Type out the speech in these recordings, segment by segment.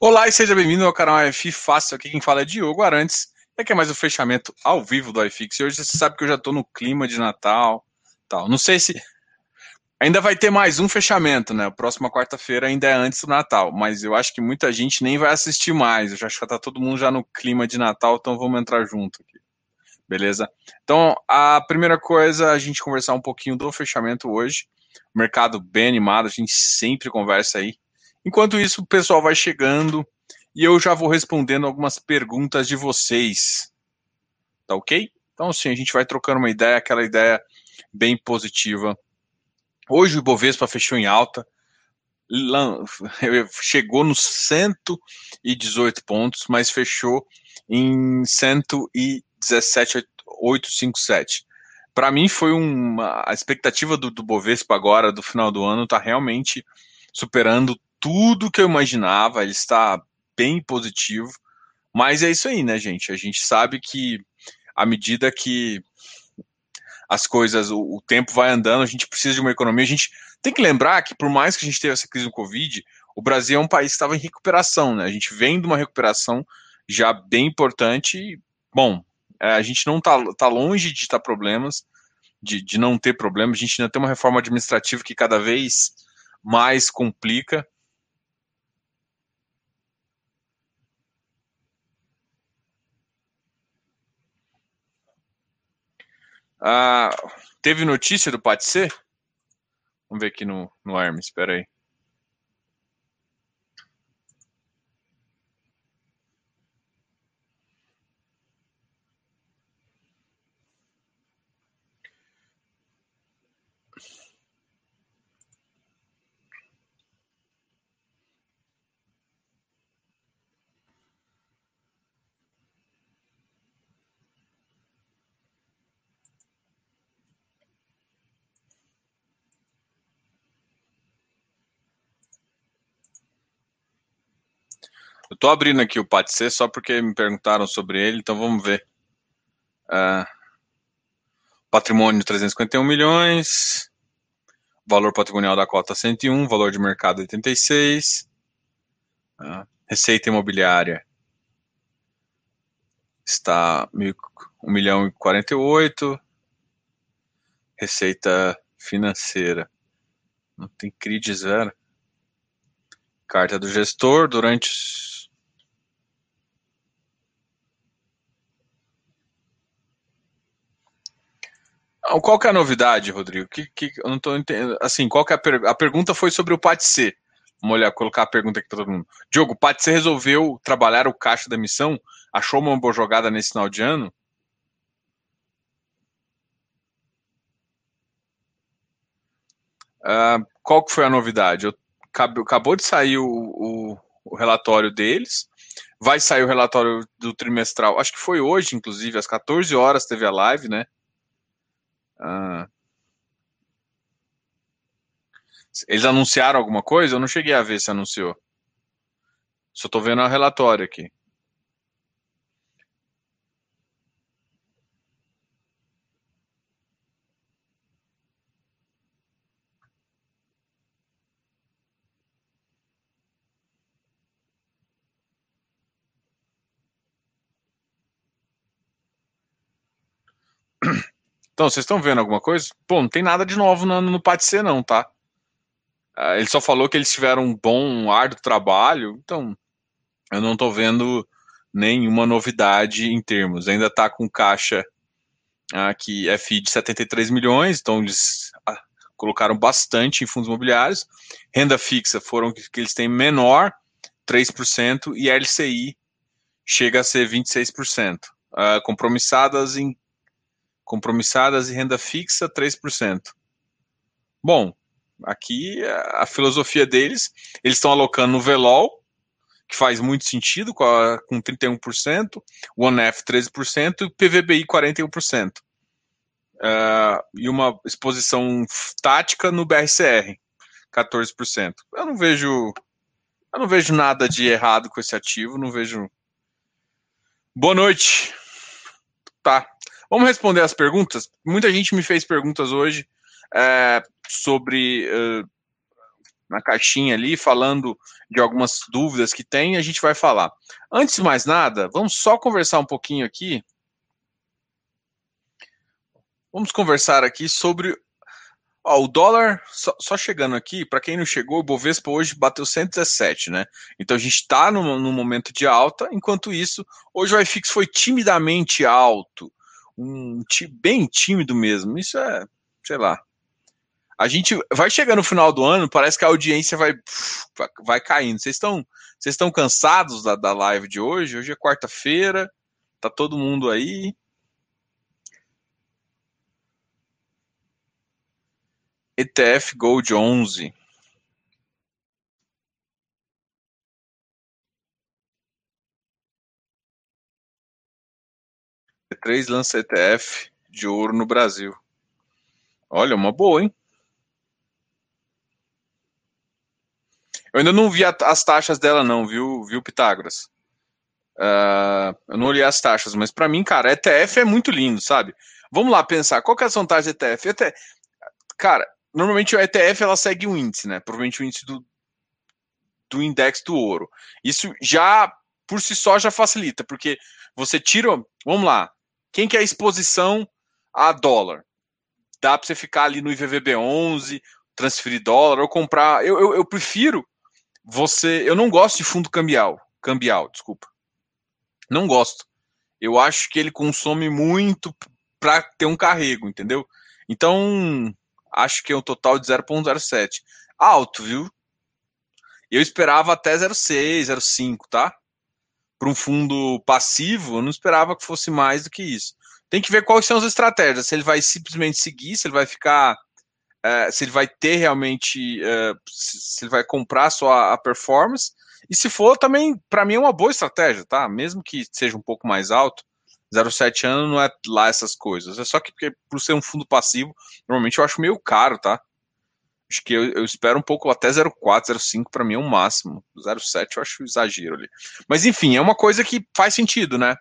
Olá e seja bem-vindo ao canal AFI Fácil. Aqui quem fala é Diogo Arantes. Aqui é mais o um fechamento ao vivo do iFix. E hoje você sabe que eu já estou no clima de Natal. tal. Não sei se. Ainda vai ter mais um fechamento, né? A próxima quarta-feira ainda é antes do Natal. Mas eu acho que muita gente nem vai assistir mais. Eu já acho que está todo mundo já no clima de Natal, então vamos entrar junto aqui. Beleza? Então, a primeira coisa, a gente conversar um pouquinho do fechamento hoje. Mercado bem animado, a gente sempre conversa aí Enquanto isso, o pessoal vai chegando e eu já vou respondendo algumas perguntas de vocês. Tá ok? Então, sim, a gente vai trocando uma ideia, aquela ideia bem positiva. Hoje o Ibovespa fechou em alta, chegou nos 118 pontos, mas fechou em 117,857. Para mim foi uma a expectativa do, do Bovespa agora do final do ano está realmente superando tudo que eu imaginava, ele está bem positivo. Mas é isso aí, né, gente? A gente sabe que à medida que as coisas, o, o, tempo vai andando, a gente precisa de uma economia. A gente tem que lembrar que, por mais que a gente tenha essa crise do Covid, o Brasil é um país que estava em recuperação, né? A gente vem de uma recuperação já bem importante. bom, é, a gente não está tá longe de estar problemas, de, de não ter problemas. A gente ainda tem uma reforma administrativa que cada vez mais complica. Ah, teve notícia do Ser? Vamos ver aqui no, no Hermes, espera aí. Estou abrindo aqui o Patissé só porque me perguntaram sobre ele, então vamos ver. Uh, patrimônio 351 milhões, valor patrimonial da cota 101, valor de mercado 86, uh, ah, receita imobiliária está 1 milhão e 48, receita financeira não tem CRID zero. Carta do gestor durante Qual que é a novidade, Rodrigo? Que, que, eu não estou entendendo. Assim, qual que é a, per... a pergunta foi sobre o PATC. Vamos olhar, colocar a pergunta aqui para todo mundo. Diogo, o PATC resolveu trabalhar o caixa da missão? Achou uma boa jogada nesse final de ano? Uh, qual que foi a novidade? Eu, acabou de sair o, o, o, relatório deles. Vai sair o relatório do trimestral. Acho que foi hoje, inclusive, às 14 horas teve a live, né? Ah. Eles anunciaram alguma coisa? Eu não cheguei a ver se anunciou. Só estou vendo o relatório aqui. Então, vocês estão vendo alguma coisa? Pô, não tem nada de novo no, no não, tá? Uh, ele só falou que eles tiveram um bom, árduo trabalho, então eu não estou vendo nenhuma novidade em termos. Ainda está com caixa aqui, uh, FI de 73 milhões, então eles uh, colocaram bastante em fundos imobiliários. Renda fixa foram que, que eles têm menor, 3%, e LCI chega a ser 26%. Uh, compromissadas em compromissadas e renda fixa 3%. Bom, aqui a filosofia deles, eles estão alocando no Velol, que faz muito sentido, com, a, com 31%, o ONEF 13% e o PVBI 41%. Uh, e uma exposição tática no BRCR, 14%. Eu não vejo eu não vejo nada de errado com esse ativo, não vejo. Boa noite. Tá, Vamos responder as perguntas? Muita gente me fez perguntas hoje é, sobre uh, na caixinha ali, falando de algumas dúvidas que tem, a gente vai falar. Antes de mais nada, vamos só conversar um pouquinho aqui. Vamos conversar aqui sobre Ó, o dólar, só, só chegando aqui, para quem não chegou, o Bovespa hoje bateu 117, né? Então a gente está num, num, momento de alta, enquanto isso, hoje o IFIX foi timidamente alto, um bem tímido mesmo. Isso é, sei lá. A gente vai chegando no final do ano, parece que a audiência vai, vai caindo. Vocês estão vocês estão cansados da, da live de hoje? Hoje é quarta-feira, tá todo mundo aí. ETF Gold 11. Três lança ETF de ouro no Brasil. Olha, uma boa, hein? Eu ainda não vi a, as taxas dela, não, viu, viu Pitágoras? Uh, eu não olhei as taxas, mas para mim, cara, ETF é muito lindo, sabe? Vamos lá pensar, qual que é a vantagem do ETF? ETF? Cara, normalmente o ETF ela segue um índice, né? Provavelmente o índice do, do index do ouro. Isso já, por si só, já facilita, porque você tira, vamos lá, quem que é a exposição a dólar? Dá para você ficar ali no IVVB11, transferir dólar ou comprar. Eu, eu, eu, prefiro você. Eu não gosto de fundo cambial. Cambial, desculpa. Não gosto. Eu acho que ele consome muito para ter um carrego, entendeu? Então, acho que é um total de 0,07. Alto, viu? Eu esperava até 0,6, 0,5, tá? Para um fundo passivo, eu não esperava que fosse mais do que isso. Tem que ver quais são as estratégias. Se ele vai simplesmente seguir, se ele vai ficar. É, se ele vai ter realmente. É, se ele vai comprar só a performance. E se for, também, para mim, é uma boa estratégia, tá? Mesmo que seja um pouco mais alto, 0,7 anos não é lá essas coisas. É só que porque, por ser um fundo passivo, normalmente eu acho meio caro, tá? Acho que eu, eu espero um pouco até 0,4, 0,5 para mim é o máximo. 0,7 eu acho exagero ali. Mas enfim, é uma coisa que faz sentido, né?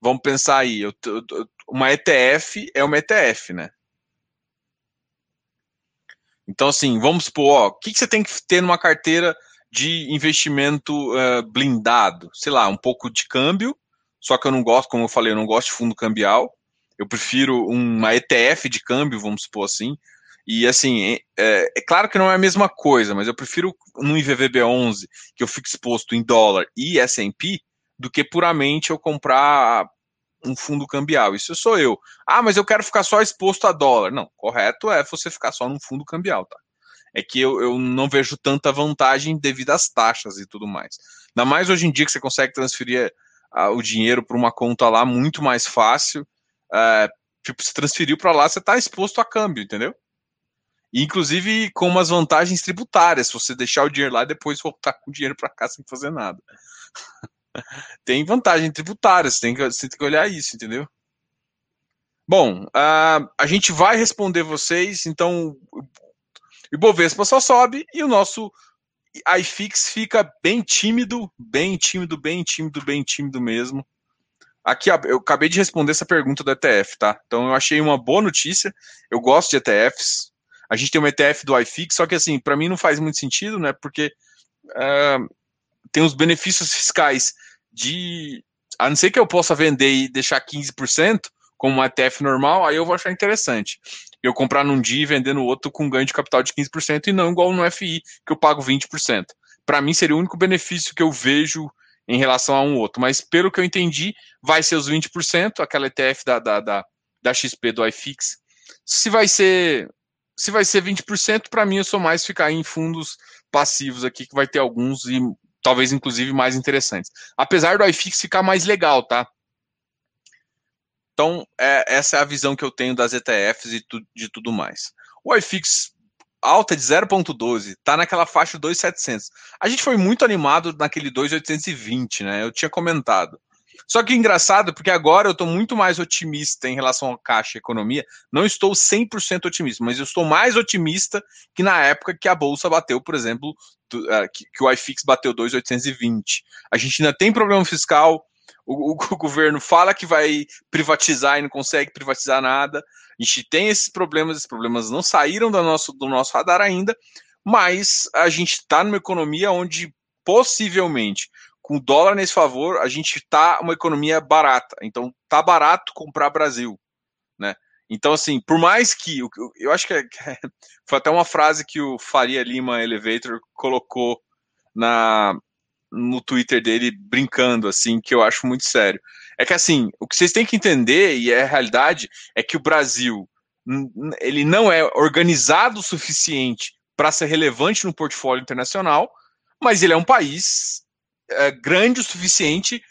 Vamos pensar aí. Eu, eu, uma ETF é uma ETF, né? Então, assim, vamos supor, ó, o que, que você tem que ter numa carteira de investimento uh, blindado? Sei lá, um pouco de câmbio, só que eu não gosto, como eu falei, eu não gosto de fundo cambial. Eu prefiro uma ETF de câmbio, vamos supor assim. E assim, é, é, claro que não é a mesma coisa, mas eu prefiro no IVVB11 que eu fico exposto em dólar e S&P do que puramente eu comprar um fundo cambial. Isso sou eu. Ah, mas eu quero ficar só exposto a dólar. Não, correto é você ficar só num fundo cambial, tá? É que eu, eu não vejo tanta vantagem devido às taxas e tudo mais. Ainda mais hoje em dia que você consegue transferir o dinheiro para uma conta lá muito mais fácil. É, tipo, se transferiu para lá, você está exposto a câmbio, entendeu? Inclusive com umas vantagens tributárias, se você deixar o dinheiro lá e depois voltar com o dinheiro para cá sem fazer nada. tem vantagem tributária, você tem, que, você tem que olhar isso, entendeu? Bom, uh, a gente vai responder vocês, então o Ibovespa só sobe e o nosso iFix fica bem tímido, bem tímido, bem tímido, bem tímido mesmo. Aqui, eu acabei de responder essa pergunta do ETF, tá? Então eu achei uma boa notícia. Eu gosto de ETFs. A gente tem um ETF do iFix, só que assim, para mim não faz muito sentido, né? Porque uh, tem os benefícios fiscais de. A não ser que eu possa vender e deixar 15%, como um ETF normal, aí eu vou achar interessante eu comprar num dia e vender no outro com ganho de capital de 15% e não igual no FI, que eu pago 20%. Para mim seria o único benefício que eu vejo em relação a um outro. Mas pelo que eu entendi, vai ser os 20%, aquela ETF da, da, da, da XP do iFix. Se vai ser se vai ser 20%, para mim eu sou mais ficar em fundos passivos aqui, que vai ter alguns e talvez inclusive mais interessantes. Apesar do iFix ficar mais legal, tá? Então, é, essa é a visão que eu tenho das ETFs e tu, de tudo mais. O iFix alta de 0.12, tá naquela faixa 2.700. A gente foi muito animado naquele 2.820, né? Eu tinha comentado. Só que engraçado, porque agora eu estou muito mais otimista em relação ao caixa e economia. Não estou 100% otimista, mas eu estou mais otimista que na época que a bolsa bateu, por exemplo, que, que, o iFix bateu 2.820. A gente ainda tem problema fiscal, o, o, o, governo fala que vai privatizar e não consegue privatizar nada. A gente tem esses problemas, esses problemas não saíram do nosso, do nosso radar ainda. mas a gente está numa economia onde possivelmente, com o dólar nesse favor, a gente está uma economia barata. Então, tá barato comprar Brasil, né? Então, assim, por mais que eu acho que é, foi até uma frase que o Faria Lima Elevator colocou na no Twitter dele brincando assim, que eu acho muito sério. É que assim, o que vocês têm que entender e é a realidade é que o Brasil ele não é organizado o suficiente para ser relevante no portfólio internacional, mas ele é um país é, grande o suficiente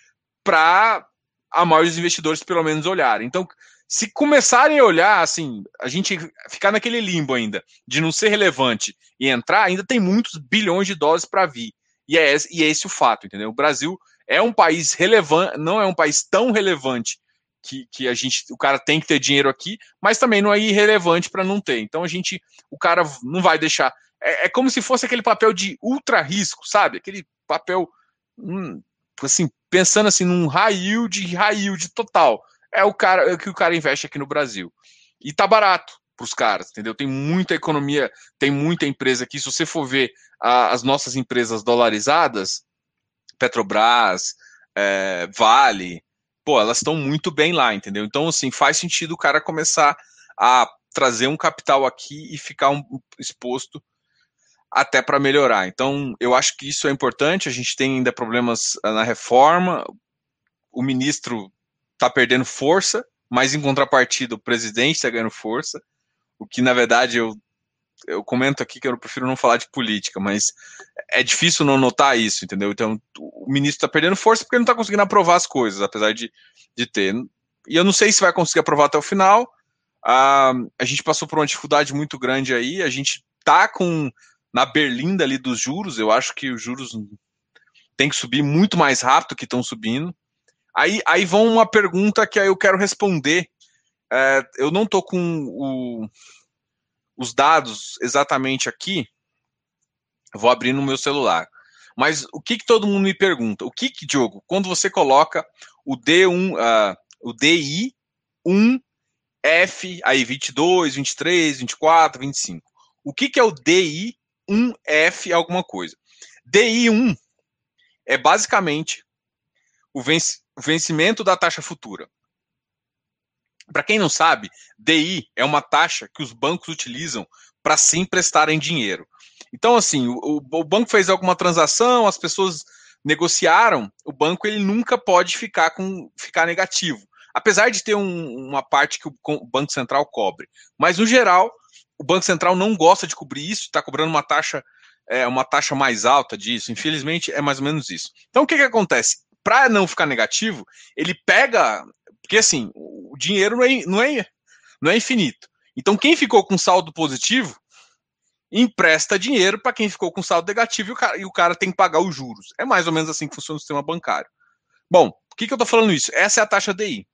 para a maioria dos investidores pelo menos olharem. Então, se começarem a olhar, assim, a gente ficar naquele limbo ainda de não ser relevante e entrar, ainda tem muitos bilhões de dólares para vir. E é, esse, e é esse o fato, entendeu? O Brasil é um país relevante, não é um país tão relevante que, que a gente, o cara tem que ter dinheiro aqui, mas também não é irrelevante para não ter. Então a gente, o cara não vai deixar. É, é, como se fosse aquele papel de ultra risco, sabe? Aquele papel, assim, pensando assim num high yield, high yield total. É o cara é o que o cara investe aqui no Brasil. E tá barato para os caras, entendeu? Tem muita economia, tem muita empresa aqui. Se você for ver a, as nossas empresas dolarizadas, Petrobras, é, Vale, pô, elas estão muito bem lá, entendeu? Então, assim, faz sentido o cara começar a trazer um capital aqui e ficar um, exposto até para melhorar. Então, eu acho que isso é importante. A gente tem ainda problemas ah, na reforma. O ministro está perdendo força, mas em contrapartida, o presidente está ganhando força. O que, na verdade, eu, eu comento aqui que eu prefiro não falar de política, mas é difícil não notar isso, entendeu? Então, o ministro está perdendo força porque não está conseguindo aprovar as coisas, apesar de, de ter. E eu não sei se vai conseguir aprovar até o final. Ah, a gente passou por uma dificuldade muito grande aí. A gente tá com na berlinda ali dos juros. Eu acho que os juros tem que subir muito mais rápido que estão subindo. Aí, aí vão uma pergunta que aí eu quero responder. É, eu não tô com o, os dados exatamente aqui, Vou abrir no meu celular. Mas o que, que todo mundo me pergunta? O que, que Diogo, quando você coloca o D1, uh, ah, o DI 1F, aí 22, 23, 24, 25. O que, que é o DI 1F alguma coisa? DI 1 é basicamente o, venci o vencimento da taxa futura. Para quem não sabe, DI é uma taxa que os bancos utilizam para se emprestarem dinheiro. Então, assim, o, o, banco fez alguma transação, as pessoas negociaram, o banco ele nunca pode ficar com ficar negativo, apesar de ter um, uma parte que o, Banco Central cobre. Mas no geral, o Banco Central não gosta de cobrir isso, está cobrando uma taxa é, uma taxa mais alta disso. Infelizmente, é mais ou menos isso. Então, o que, que acontece? Para não ficar negativo, ele pega, porque assim, o dinheiro não é, não é, não é infinito. Então, quem ficou com saldo positivo empresta dinheiro para quem ficou com saldo negativo e o, cara, e o, cara, tem que pagar os juros. É mais ou menos assim que funciona o sistema bancário. Bom, por que, que eu estou falando isso? Essa é a taxa DI.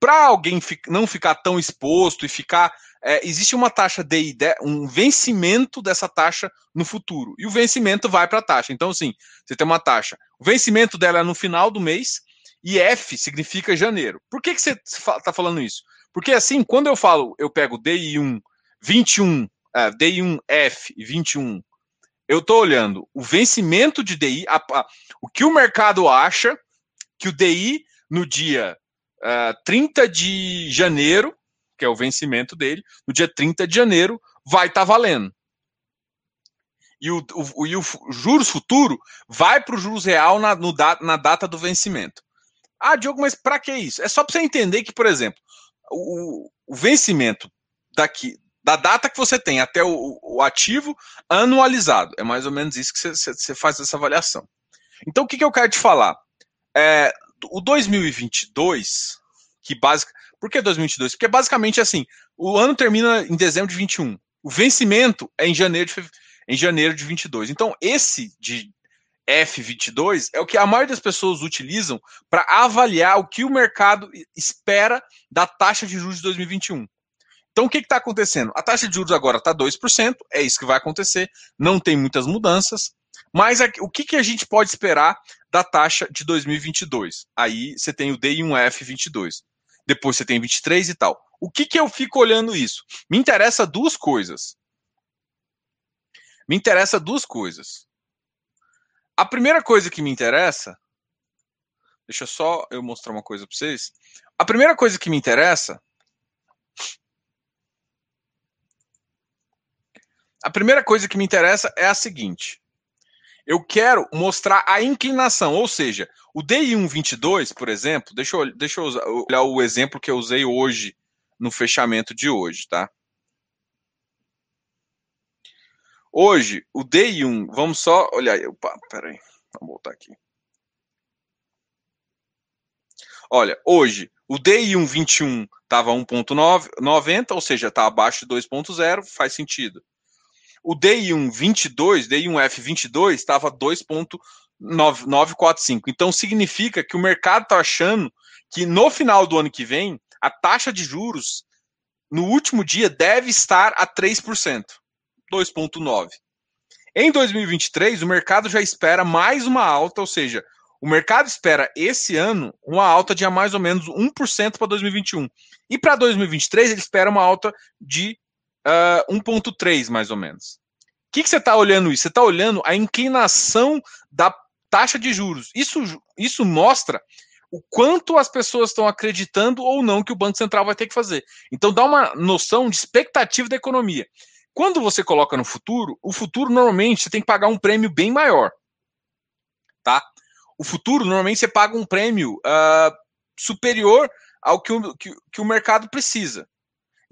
Para alguém não ficar tão exposto e ficar. É, existe uma taxa DI, um vencimento dessa taxa no futuro. E o vencimento vai para a taxa. Então, assim, você tem uma taxa. O vencimento dela é no final do mês e F significa janeiro. Por que, que você está falando isso? Porque assim, quando eu falo, eu pego DI1 21 uh, DI1F 21, eu estou olhando o vencimento de DI, a, a, o que o mercado acha que o DI no dia uh, é, 30 de janeiro, que é o vencimento dele, no dia 30 de janeiro, vai estar tá valendo. E o, o, e o juros futuro vai para o juros real na, no, na data do vencimento. Ah, Diogo, mas para que isso? É só para você entender que, por exemplo, o, o vencimento daqui da data que você tem até o, o ativo anualizado. É mais ou menos isso que você, faz essa avaliação. Então, o que, que eu quero te falar? É, o 2022, que básica. Por que 2022? Porque basicamente assim, o ano termina em dezembro de 21. O vencimento é em janeiro de, em janeiro de 22. Então, esse de F22 é o que a maioria das pessoas utilizam para avaliar o que o mercado espera da taxa de juros de 2021. Então, o que está acontecendo? A taxa de juros agora está 2%, é isso que vai acontecer, não tem muitas mudanças, mas o que, que a gente pode esperar da taxa de 2022? Aí você tem o D1F 22, depois você tem 23 e tal. O que, que eu fico olhando isso? Me interessa duas coisas. Me interessa duas coisas. A primeira coisa que me interessa, deixa só eu mostrar uma coisa para vocês. A primeira coisa que me interessa A primeira coisa que me interessa é a seguinte. Eu quero mostrar a inclinação, ou seja, o DI122, por exemplo, deixa eu, deixa eu olhar o exemplo que eu usei hoje no fechamento de hoje, tá? Hoje, o DI1, vamos só olhar. Opa, peraí, vamos voltar aqui. Olha, hoje, o DI1 21 estava 1.90, ou seja, está abaixo de 2.0, faz sentido. O DI1 22, DI1F 22 estava 2.945. Então significa que o mercado está achando que no final do ano que vem a taxa de juros no último dia deve estar a 3%, 2.9. Em 2023, o mercado já espera mais uma alta, ou seja, o mercado espera esse ano uma alta de mais ou menos 1% para 2021. E para 2023, ele espera uma alta de uh, 1,3 mais ou menos. O que, que você está olhando isso? Você está olhando a inclinação da taxa de juros. Isso, isso mostra o quanto as pessoas estão acreditando ou não que o Banco Central vai ter que fazer. Então dá uma noção de expectativa da economia. Quando você coloca no futuro, o futuro normalmente você tem que pagar um prêmio bem maior. Tá? O futuro normalmente você paga um prêmio uh, superior ao que o, que, que o mercado precisa.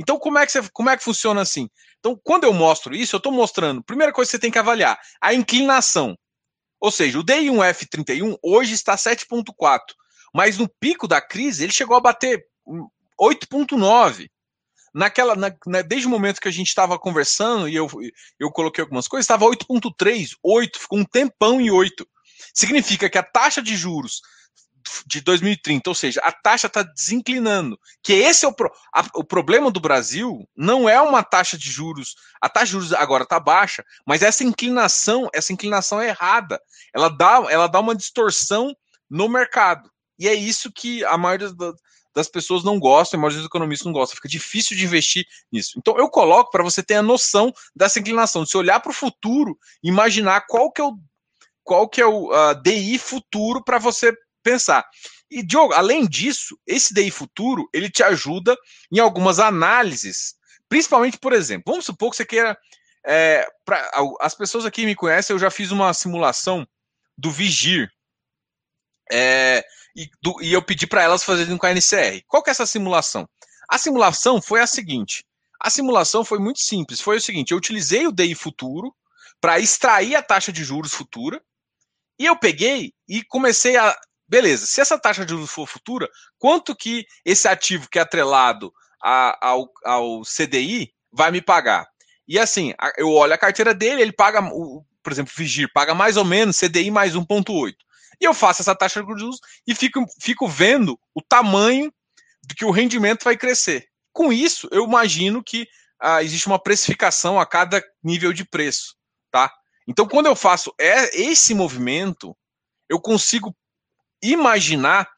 Então, como é, que você, como é que funciona assim? Então, quando eu mostro isso, eu estou mostrando, primeira coisa que você tem que avaliar, a inclinação. Ou seja, o DI1F31 hoje está 7,4, mas no pico da crise ele chegou a bater 8,9. Naquela, na, na, desde o momento que a gente estava conversando e eu, eu coloquei algumas coisas, estava 8,3, 8, ficou um tempão em 8. Significa que a taxa de juros de 2030, ou seja, a taxa está desinclinando. Que esse é o, pro, a, o problema do Brasil, não é uma taxa de juros. A taxa de juros agora está baixa, mas essa inclinação, essa inclinação é errada. Ela dá, ela dá uma distorção no mercado. E é isso que a maioria das, pessoas não gosta, a maioria dos economistas não gosta. Fica difícil de investir nisso. Então eu coloco para você ter a noção dessa inclinação, de se olhar para o futuro, imaginar qual que é o qual que é o uh, DI futuro para você pensar. E, Diogo, além disso, esse DI futuro, ele te ajuda em algumas análises, principalmente, por exemplo, vamos supor que você queira. É, pra, as pessoas aqui me conhecem, eu já fiz uma simulação do Vigir. É, e, do, e, eu pedi para elas fazerem com a NCR. Qual que é essa simulação? A simulação foi a seguinte: a simulação foi muito simples. Foi o seguinte: eu utilizei o DI futuro para extrair a taxa de juros futura, e eu peguei e comecei a Beleza, se essa taxa de juros for futura, quanto que esse ativo que é atrelado a, ao, ao CDI vai me pagar? E assim, eu olho a carteira dele, ele paga, por exemplo, Vigir, paga mais ou menos CDI mais 1,8. E eu faço essa taxa de juros e fico, fico vendo o tamanho do que o rendimento vai crescer. Com isso, eu imagino que ah, existe uma precificação a cada nível de preço, tá? Então, quando eu faço esse movimento, eu consigo imaginar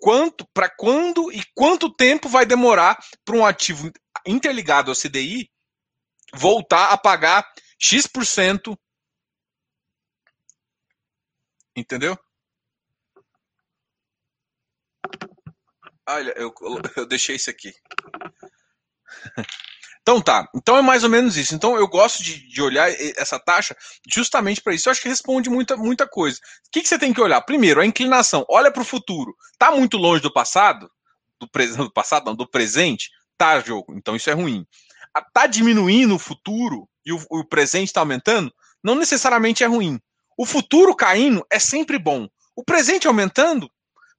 quanto, para quando e quanto tempo vai demorar para um ativo interligado ao CDI voltar a pagar X%. Entendeu? Olha, eu, eu deixei isso aqui. Então tá, então é mais ou menos isso. Então eu gosto de, de olhar essa taxa justamente para isso. Eu acho que responde muita, muita coisa. O que, que você tem que olhar? Primeiro, a inclinação. Olha para o futuro. Tá muito longe do passado? Do, pre... do passado, não, do presente? Tá, jogo. Então isso é ruim. Tá diminuindo o futuro e o, o presente está aumentando? Não necessariamente é ruim. O futuro caindo é sempre bom. O presente aumentando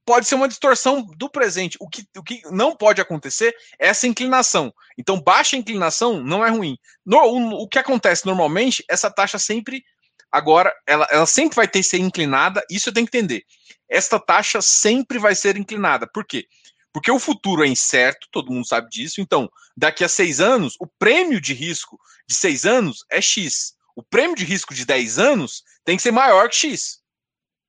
pode ser uma distorção do presente. O que, o que não pode acontecer é essa inclinação. Então, baixa inclinação não é ruim. No, o, o, que acontece normalmente, essa taxa sempre, agora, ela, ela sempre vai ter que ser inclinada, isso eu tenho que entender. Esta taxa sempre vai ser inclinada. Por quê? Porque o futuro é incerto, todo mundo sabe disso. Então, daqui a seis anos, o prêmio de risco de seis anos é X. O prêmio de risco de 10 anos tem que ser maior que X.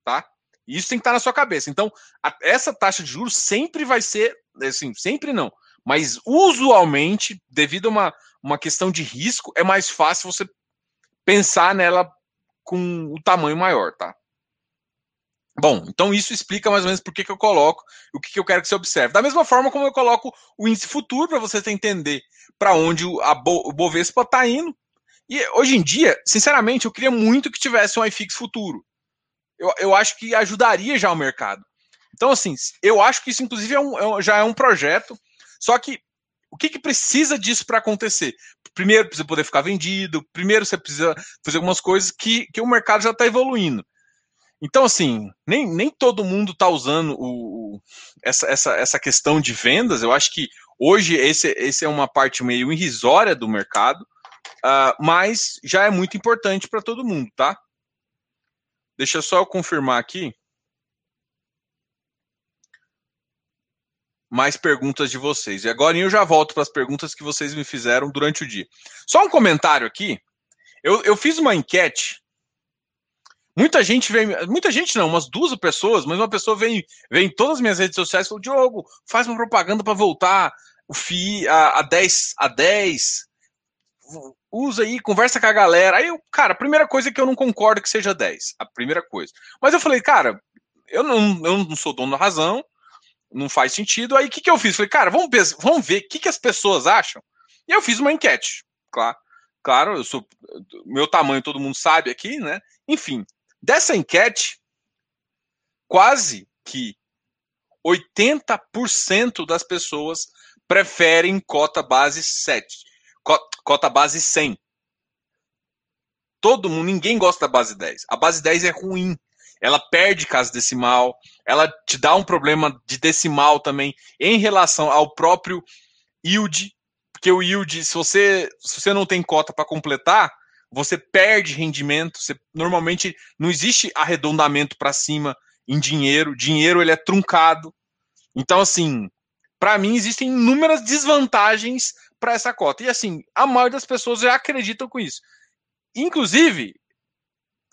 Tá? Isso tem que estar na sua cabeça. Então, a, essa taxa de juros sempre vai ser, assim, sempre não, mas usualmente, devido a uma, uma questão de risco, é mais fácil você pensar nela com o tamanho maior, tá? Bom, então isso explica mais ou menos por que, que eu coloco o que, que eu quero que você observe. Da mesma forma como eu coloco o índice futuro para você entender para onde a Bo, o Bovespa está indo. E hoje em dia, sinceramente, eu queria muito que tivesse um iFix futuro. Eu, eu acho que ajudaria já o mercado. Então, assim, eu acho que isso, inclusive, é um, é, já é um projeto. Só que o que, que precisa disso para acontecer? Primeiro, precisa poder ficar vendido. Primeiro, você precisa fazer algumas coisas que, que o mercado já está evoluindo. Então, assim, nem, nem todo mundo está usando o, essa, essa, essa questão de vendas. Eu acho que hoje esse, esse é uma parte meio irrisória do mercado, uh, mas já é muito importante para todo mundo, tá? Deixa só eu confirmar aqui. Mais perguntas de vocês. E agora eu já volto para as perguntas que vocês me fizeram durante o dia. Só um comentário aqui. Eu, eu fiz uma enquete Muita gente vem, muita gente não, umas duas pessoas, mas uma pessoa vem, vem em todas as minhas redes sociais e falou: Diogo, faz uma propaganda para voltar o FII a, a 10 a 10. Usa aí, conversa com a galera. Aí, eu, cara, a primeira coisa é que eu não concordo que seja 10. A primeira coisa. Mas eu falei, cara, eu não, eu não sou dono da razão, não faz sentido. Aí o que, que eu fiz? Falei, cara, vamos, vamos ver o que, que as pessoas acham. E eu fiz uma enquete, claro. Claro, eu sou. Meu tamanho todo mundo sabe aqui, né? Enfim, Dessa enquete, quase que 80% das pessoas preferem cota base 7, cota base 100. Todo mundo, ninguém gosta da base 10. A base 10 é ruim. Ela perde casa decimal, ela te dá um problema de decimal também em relação ao próprio yield, porque o yield, se você, se você não tem cota para completar, você perde rendimento, você, normalmente não existe arredondamento para cima em dinheiro, dinheiro ele é truncado. Então, assim, para mim existem inúmeras desvantagens para essa cota. E assim, a maioria das pessoas já acreditam com isso. Inclusive,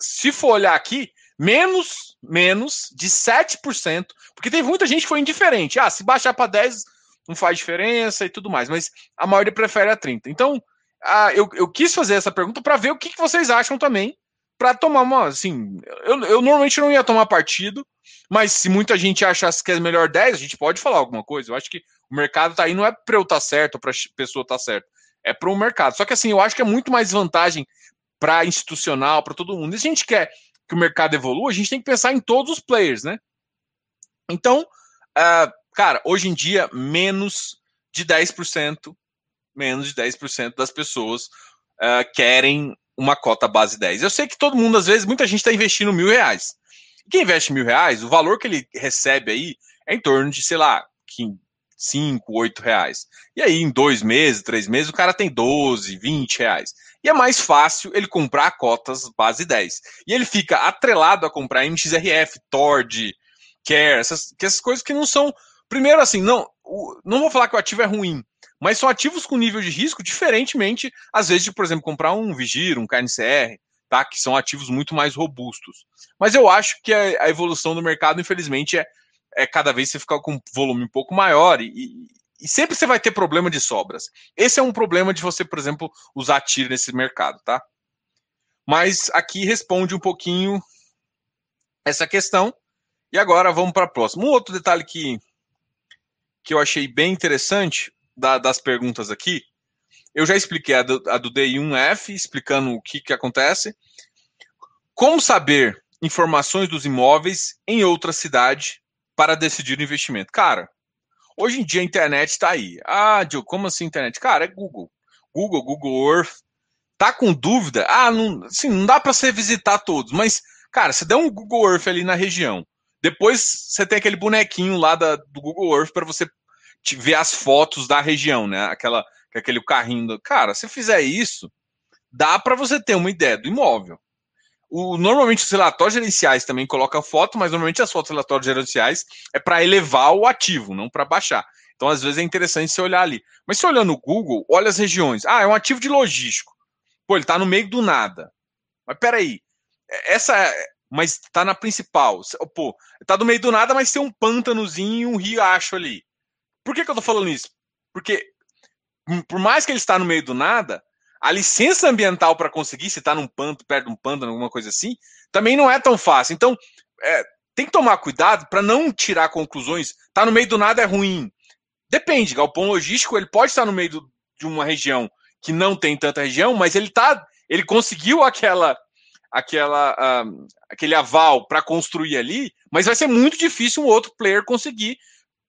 se for olhar aqui, menos menos de 7%, porque tem muita gente que foi indiferente. Ah, se baixar para 10 não faz diferença e tudo mais, mas a maioria prefere a 30. Então, ah, eu, eu quis fazer essa pergunta para ver o que, que vocês acham também, para tomar uma. Assim, eu, eu normalmente não ia tomar partido, mas se muita gente achasse que é melhor 10, a gente pode falar alguma coisa. Eu acho que o mercado tá aí, não é para eu estar tá certo para pessoa estar tá certa, é para o mercado. Só que assim, eu acho que é muito mais vantagem para institucional, para todo mundo. E se a gente quer que o mercado evolua, a gente tem que pensar em todos os players, né? Então, uh, cara, hoje em dia, menos de 10% menos de 10% das pessoas uh, querem uma cota base 10. Eu sei que todo mundo, às vezes, muita gente está investindo mil reais. Quem investe mil reais, o valor que ele recebe aí é em torno de, sei lá, 5, 8 reais. E aí, em dois meses, três meses, o cara tem 12, 20 reais. E é mais fácil ele comprar cotas base 10. E ele fica atrelado a comprar MXRF, TORD, CARE, essas, essas coisas que não são. Primeiro, assim, não, não vou falar que o ativo é ruim, mas são ativos com nível de risco diferentemente, às vezes, de, por exemplo, comprar um Vigir, um KNCR, tá? que são ativos muito mais robustos. Mas eu acho que a, a evolução do mercado, infelizmente, é, é cada vez você ficar com um volume um pouco maior e, e, sempre você vai ter problema de sobras. Esse é um problema de você, por exemplo, usar TIR nesse mercado, tá? Mas aqui responde um pouquinho essa questão. E agora vamos para a próxima. Um outro detalhe que, que eu achei bem interessante da, das perguntas aqui. Eu já expliquei a do, a do DI1F, explicando o que, que acontece. Como saber informações dos imóveis em outra cidade para decidir o investimento? Cara, hoje em dia a internet está aí. Ah, Diogo, como assim internet? Cara, é Google. Google, Google Earth. Tá com dúvida? Ah, não, assim, não dá para você visitar todos, mas, cara, você der um Google Earth ali na região. Depois você tem aquele bonequinho lá da, do Google Earth para você ver as fotos da região, né? Aquela, aquele carrinho. Do... Cara, se fizer isso, dá para você ter uma ideia do imóvel. O, normalmente os relatórios gerenciais também colocam foto, mas normalmente as fotos relatórios gerenciais é para elevar o ativo, não para baixar. Então, às vezes, é interessante você olhar ali. Mas se olhar no Google, olha as regiões. Ah, é um ativo de logístico. Pô, ele está no meio do nada. Mas peraí. Essa. Mas está na principal. Pô, está no meio do nada, mas tem um pântanozinho e um riacho ali. Por que, que eu tô falando isso? Porque, hum, por mais que ele está no meio do nada, a licença ambiental para conseguir, se está num panto, perto de um pântano, alguma coisa assim, também não é tão fácil. Então, é, tem que tomar cuidado para não tirar conclusões. Tá no meio do nada é ruim. Depende, galpão logístico ele pode estar no meio do, de uma região que não tem tanta região, mas ele tá, ele conseguiu aquela, aquela, uh, aquele aval para construir ali, mas vai ser muito difícil um outro player conseguir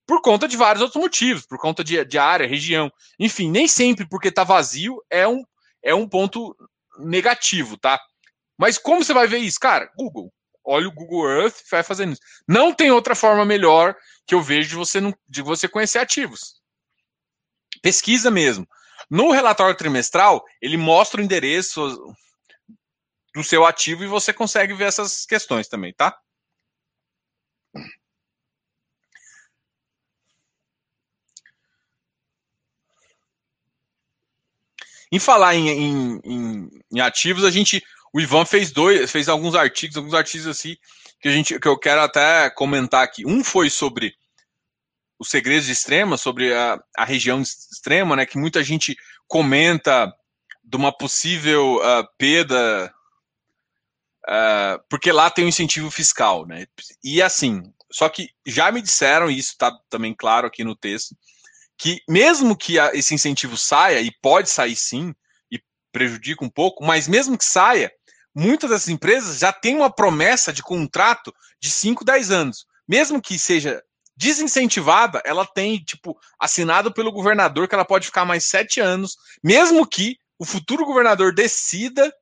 por conta de vários outros motivos, por conta de, de área, região, enfim, nem sempre porque está vazio é um, é um ponto negativo, tá? Mas como você vai ver isso, cara? Google. Olha o Google Earth vai fazendo isso. Não tem outra forma melhor que eu vejo de você, não, de você conhecer ativos. Pesquisa mesmo. No relatório trimestral, ele mostra o endereço do seu ativo e você consegue ver essas questões também, tá? Em falar em, em, em, em, ativos, a gente, o Ivan fez dois, fez alguns artigos, alguns artigos assim que a gente, que eu quero até comentar aqui. Um foi sobre os segredos de extrema, sobre a, a região extrema, né? Que muita gente comenta de uma possível uh, perda, uh, porque lá tem um incentivo fiscal, né? E assim, só que já me disseram, e isso está também claro aqui no texto, que mesmo que esse incentivo saia, e pode sair sim, e prejudica um pouco, mas mesmo que saia, muitas dessas empresas já têm uma promessa de contrato de 5, 10 anos. Mesmo que seja desincentivada, ela tem, tipo, assinado pelo governador que ela pode ficar mais sete anos, mesmo que o futuro governador decida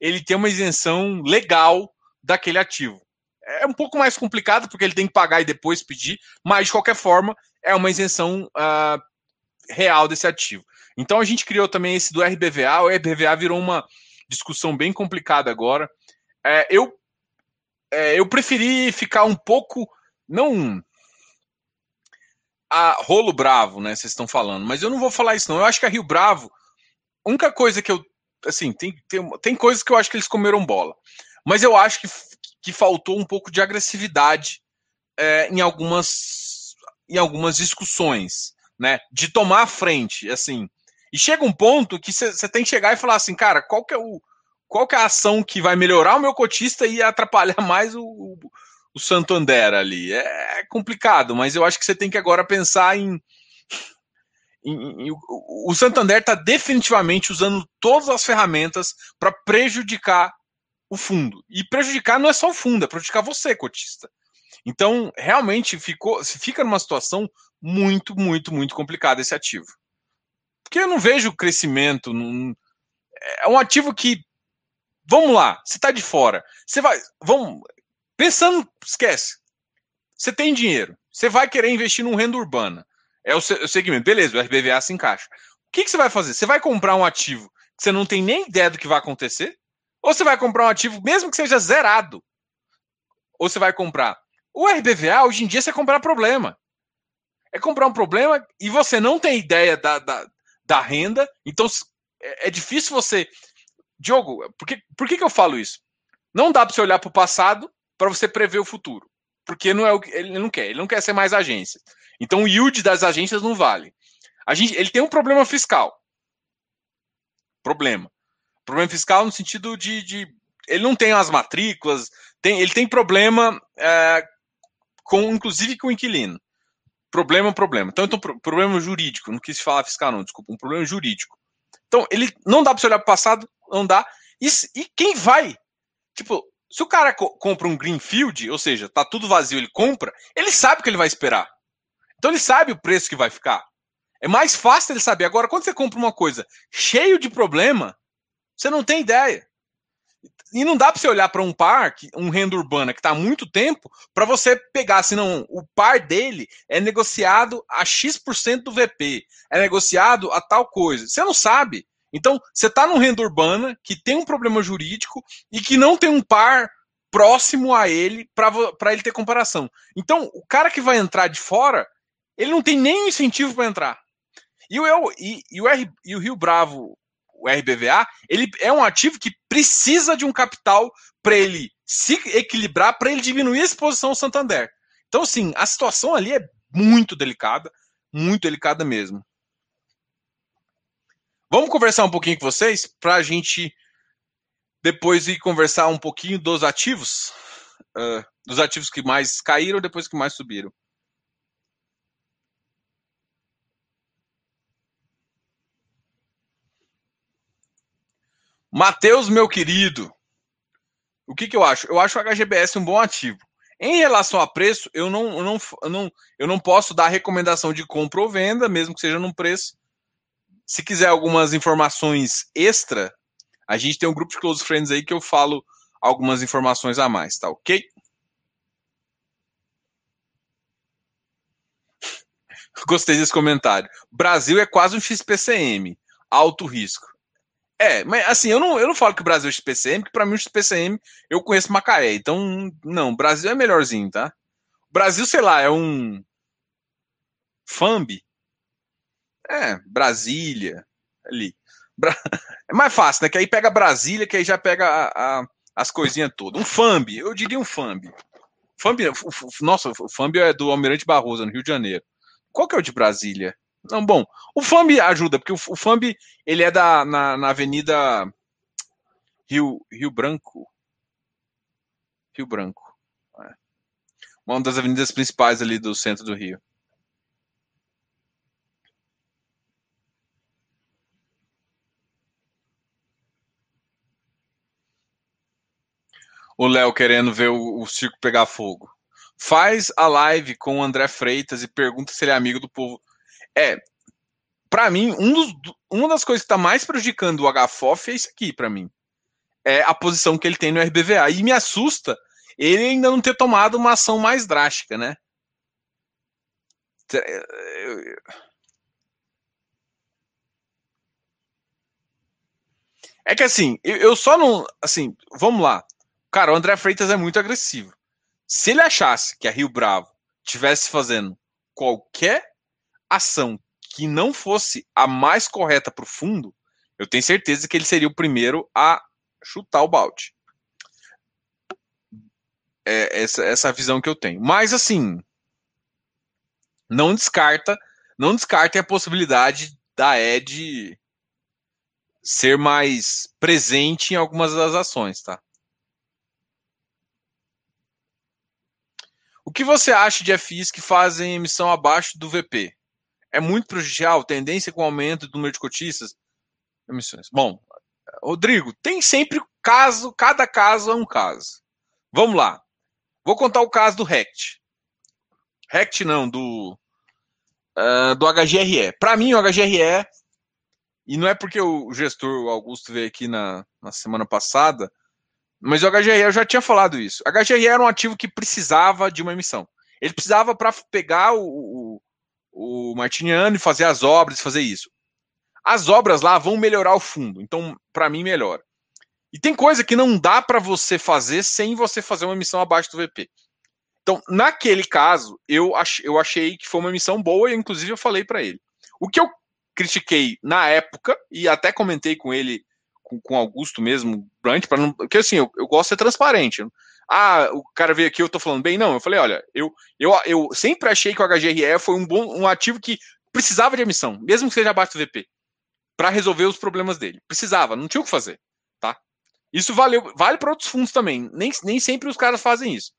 ele ter uma isenção legal daquele ativo. É um pouco mais complicado, porque ele tem que pagar e depois pedir, mas de qualquer forma, é uma isenção uh, real desse ativo. Então a gente criou também esse do RBVA, o RBVA virou uma discussão bem complicada agora. É, eu, é, eu preferi ficar um pouco, não a rolo bravo, né? Vocês estão falando, mas eu não vou falar isso, não. Eu acho que a Rio Bravo, a única coisa que eu. Assim, tem, tem, tem coisas que eu acho que eles comeram bola. Mas eu acho que, que faltou um pouco de agressividade é, em, algumas, em algumas discussões, né? De tomar a frente, assim. E chega um ponto que você tem que chegar e falar assim, cara, qual que é o. Qual que é a ação que vai melhorar o meu cotista e atrapalhar mais o, o Santander ali. É complicado, mas eu acho que você tem que agora pensar em. em, em o Santander está definitivamente usando todas as ferramentas para prejudicar o fundo. E prejudicar não é só o fundo, é prejudicar você, cotista. Então, realmente ficou, fica numa situação muito, muito, muito complicada esse ativo. Porque eu não vejo crescimento. Num, é um ativo que. Vamos lá, você está de fora. Você vai. Vamos, Pensando, esquece. Você tem dinheiro, você vai querer investir num renda urbana. É o, segmento. Beleza, o RBVA se encaixa. O que, que você vai fazer? Você vai comprar um ativo que você não tem nem ideia do que vai acontecer? Ou você vai comprar um ativo, mesmo que seja zerado? Ou você vai comprar. O RBVA, hoje em dia, você comprar problema. É comprar um problema e você não tem ideia da, da, da renda, então é, é difícil você. Diogo, por que, por que, que eu falo isso? Não dá para você olhar para o passado para você prever o futuro. Porque não é o que ele não quer, ele não quer ser mais agência. Então o yield das agências não vale. A gente, ele tem um problema fiscal. Problema. Problema fiscal no sentido de, de ele não tem as matrículas, tem, ele tem problema é, com, inclusive com o inquilino. Problema, problema. Então, então, problema jurídico, não quis falar fiscal, não, desculpa, um problema jurídico. Então, ele não dá para você olhar para o passado, não dá. E, e quem vai? Tipo, se o cara co compra um Greenfield, ou seja, tá tudo vazio, ele compra, ele sabe que ele vai esperar. Então ele sabe o preço que vai ficar. É mais fácil ele saber. Agora, quando você compra uma coisa cheio de problema, você não tem ideia. E não dá para você olhar para um parque, um renda urbana que está há muito tempo, para você pegar, senão o par dele é negociado a X% do VP, é negociado a tal coisa. Você não sabe. Então, você está num renda urbana que tem um problema jurídico e que não tem um par próximo a ele para ele ter comparação. Então, o cara que vai entrar de fora, ele não tem nem incentivo para entrar. E o, e, e, o R, e o Rio Bravo, o RBVA, ele é um ativo que precisa de um capital para ele se equilibrar, para ele diminuir a exposição ao Santander. Então, assim, a situação ali é muito delicada, muito delicada mesmo. Vamos conversar um pouquinho com vocês para a gente depois ir conversar um pouquinho dos ativos, uh, dos ativos que mais caíram, depois que mais subiram. Matheus, meu querido, o que, que eu acho? Eu acho o HGBS um bom ativo. Em relação a preço, eu não, eu não, eu não, eu não posso dar recomendação de compra ou venda, mesmo que seja num preço. Se quiser algumas informações extra, a gente tem um grupo de close friends aí que eu falo algumas informações a mais, tá ok? Gostei desse comentário. Brasil é quase um XPCM, alto risco. É, mas assim, eu não, eu não falo que o Brasil é XPCM, porque para mim o XPCM eu conheço Macaé. Então, não, o Brasil é melhorzinho, tá? O Brasil, sei lá, é um FAMB. É, Brasília, ali. Bra... É mais fácil, né? Que aí pega Brasília, que aí já pega a, a, as coisinhas todas. Um FAMB, eu diria um FAMB. FAMB, nossa, o FAMB é do Almirante Barroso, no Rio de Janeiro. Qual que é o de Brasília? Não, bom, o FAMB ajuda, porque o, FAMB ele é da, na, na Avenida Rio, Rio Branco. Rio Branco. É. Uma das avenidas principais ali do centro do Rio. O Léo querendo ver o, o circo pegar fogo. Faz a live com o André Freitas e pergunta se ele é amigo do povo é, para mim, um dos, uma das coisas que está mais prejudicando o HFOF é isso aqui, para mim. É a posição que ele tem no RBVA. E me assusta ele ainda não ter tomado uma ação mais drástica, né? É que assim, eu só não. Assim, vamos lá. Cara, o André Freitas é muito agressivo. Se ele achasse que a Rio Bravo tivesse fazendo qualquer ação que não fosse a mais correta para o fundo, eu tenho certeza que ele seria o primeiro a chutar o balde. É essa, essa visão que eu tenho. Mas assim, não descarta, não descartem a possibilidade da Ed ser mais presente em algumas das ações, tá? O que você acha de FIs que fazem emissão abaixo do VP? É muito prejudicial, tendência com o aumento do número de cotistas, emissões. Bom, Rodrigo, tem sempre caso, cada caso é um caso. Vamos lá. Vou contar o caso do RECT. RECT não, do, uh, do HGRE. Para mim, o HGRE, e não é porque o gestor Augusto veio aqui na, na semana passada, mas o HGRE, eu já tinha falado isso. O HGRE era um ativo que precisava de uma emissão. Ele precisava para pegar o, o Martiniano e fazer as obras, fazer isso. As obras lá vão melhorar o fundo, então para mim melhora. E tem coisa que não dá para você fazer sem você fazer uma emissão abaixo do VP. Então, naquele caso, eu, ach, eu achei que foi uma emissão boa e inclusive eu falei para ele. O que eu critiquei na época e até comentei com ele com, com Augusto mesmo, Brant, para não, porque assim, eu, eu gosto de ser transparente ah, o cara veio aqui, eu tô falando bem. Não, eu falei, olha, eu, eu, eu sempre achei que o HGRE foi um bom um ativo que precisava de emissão, mesmo que seja abaixo do VP, para resolver os problemas dele. Precisava, não tinha o que fazer, tá? Isso valeu, vale para outros fundos também. Nem, nem sempre os caras fazem isso.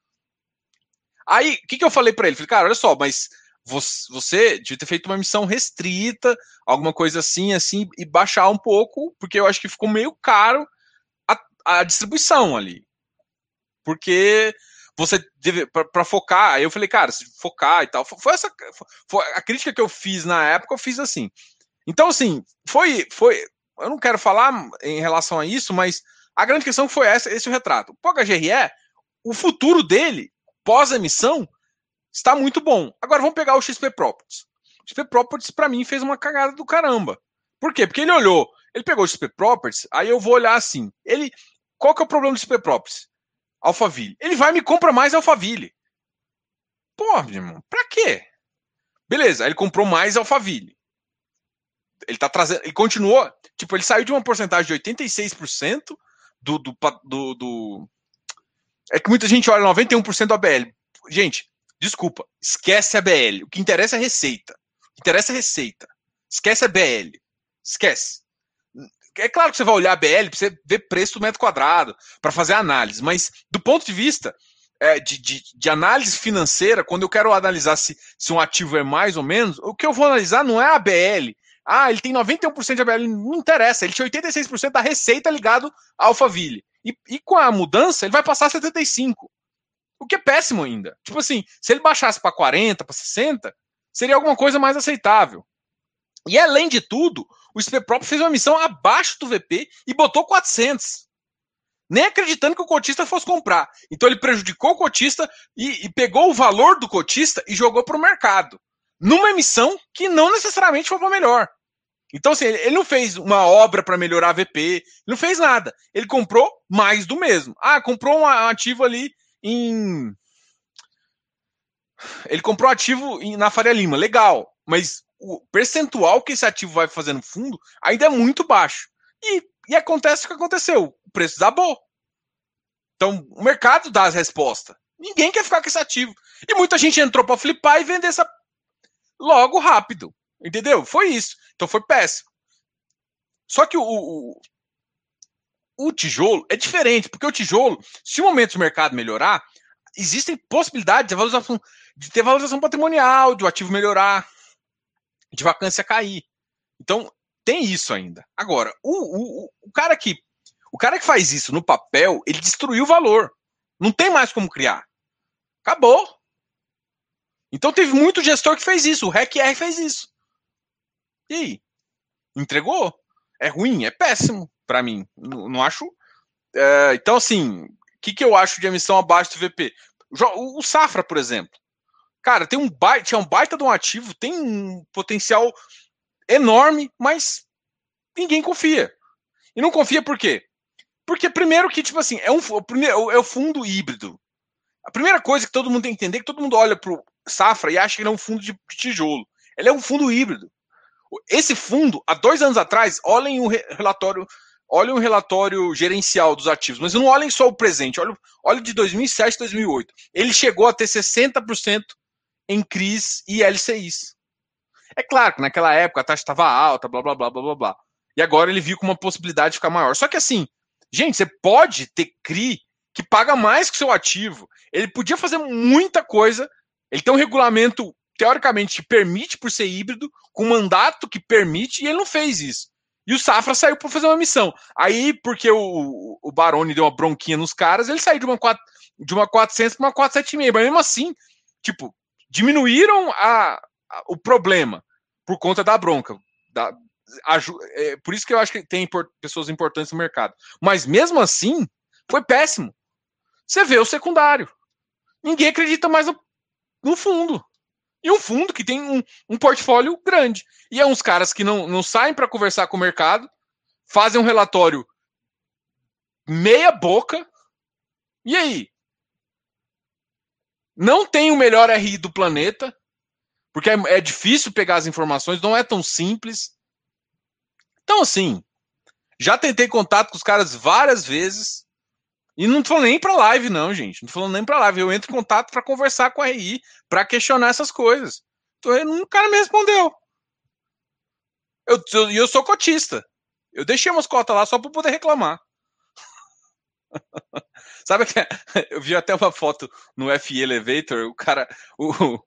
Aí, o que, que eu falei para ele? Falei, cara, olha só, mas você, você devia ter feito uma emissão restrita, alguma coisa assim, assim, e baixar um pouco, porque eu acho que ficou meio caro a, a distribuição ali porque você deve para focar. Aí eu falei, cara, se focar e tal. Foi essa foi a crítica que eu fiz na época, eu fiz assim. Então assim, foi foi eu não quero falar em relação a isso, mas a grande questão foi essa, esse é o retrato. O HGRE, o futuro dele pós emissão está muito bom. Agora vamos pegar o XP Properties. O XP Properties para mim fez uma cagada do caramba. Por quê? Porque ele olhou, ele pegou o XP Properties, aí eu vou olhar assim. Ele qual que é o problema do XP Properties? Alphaville. Ele vai e me compra mais Alphaville. Pô, meu irmão, pra quê? Beleza, ele comprou mais Alphaville. Ele tá trazendo. Ele continuou. Tipo, ele saiu de uma porcentagem de 86% do, do, do, do. É que muita gente olha 91% do ABL. Gente, desculpa, esquece a BL. O que interessa é receita. O que interessa é receita. Esquece a BL. Esquece. É claro que você vai olhar a BL para você ver preço do metro quadrado, para fazer análise, mas do ponto de vista é, de, de, de, análise financeira, quando eu quero analisar se, se um ativo é mais ou menos, o que eu vou analisar não é a BL. Ah, ele tem 91% de ABL, não interessa, ele tinha 86% da receita ligado à Alphaville. E, e com a mudança, ele vai passar a 75%. O que é péssimo ainda. Tipo assim, se ele baixasse para 40, para 60, seria alguma coisa mais aceitável. E além de tudo, o SP próprio fez uma missão abaixo do VP e botou 400. Nem acreditando que o cotista fosse comprar. Então ele prejudicou o cotista e, e pegou o valor do cotista e jogou para o mercado. Numa emissão que não necessariamente foi para melhor. Então, assim, ele não fez uma obra para melhorar a VP, não fez nada. Ele comprou mais do mesmo. Ah, comprou um ativo ali em. Ele comprou ativo na Faria Lima, legal. Mas o percentual que esse ativo vai fazer no fundo ainda é muito baixo. E, e acontece o que aconteceu: o preço desabou. Então, o mercado dá as respostas. Ninguém quer ficar com esse ativo. E muita gente entrou para flipar e vender essa logo rápido. Entendeu? Foi isso. Então foi péssimo. Só que o, o, o tijolo é diferente, porque o tijolo, se o momento do mercado melhorar, existem possibilidades de, de ter valorização patrimonial, de o ativo melhorar, de vacância cair. Então, tem isso ainda. Agora, o, o, o, cara que o cara que faz isso no papel, ele destruiu o valor. Não tem mais como criar. Acabou. Então teve muito gestor que fez isso. O REC-R fez isso. E aí? Entregou? É ruim? É péssimo para mim. Não, não acho. É, então, assim, o que, que eu acho de emissão abaixo do VP? O, o Safra, por exemplo. Cara, tem um baita, tinha um baita de um ativo, tem um potencial enorme, mas ninguém confia. E não confia por quê? Porque, primeiro, que, tipo assim, é um primeiro, é o fundo híbrido. A primeira coisa que todo mundo tem que entender é que todo mundo olha pro Safra e acha que ele é um fundo de tijolo. Ele é um fundo híbrido. Esse fundo, há dois anos atrás, olhem o relatório, olhem o relatório gerencial dos ativos, mas não olhem só o presente, olhem, olhem de 2007 2008. Ele chegou a ter 60% em CRIs e LCIs. É claro que naquela época a taxa estava alta, blá, blá, blá, blá, blá, blá. E agora ele viu com uma possibilidade de ficar maior. Só que assim, gente, você pode ter CRI que paga mais que o seu ativo. Ele podia fazer muita coisa. Ele tem um regulamento teoricamente permite por ser híbrido, com mandato que permite, e ele não fez isso. E o Safra saiu para fazer uma missão. Aí, porque o, o Baroni deu uma bronquinha nos caras, ele saiu de uma, 4, de uma 400 para uma 476. Mas mesmo assim, tipo, diminuíram a, a, o problema por conta da bronca. Da, a, é, por isso que eu acho que tem import, pessoas importantes no mercado. Mas mesmo assim, foi péssimo. Você vê o secundário. Ninguém acredita mais no, no fundo e um fundo que tem um, um portfólio grande. E é uns caras que não, não saem para conversar com o mercado, fazem um relatório meia boca. E aí? Não tem o melhor RI do planeta, porque é, é difícil pegar as informações, não é tão simples. Então, assim, já tentei contato com os caras várias vezes. E não tô nem para live, não, gente. Não tô falando nem para live. Eu entro em contato para conversar com a RI, para questionar essas coisas. Então, o cara me respondeu. Eu, eu, eu sou cotista. Eu deixei umas cotas lá só para poder reclamar. Sabe que eu vi até uma foto no FE Elevator, o cara, o,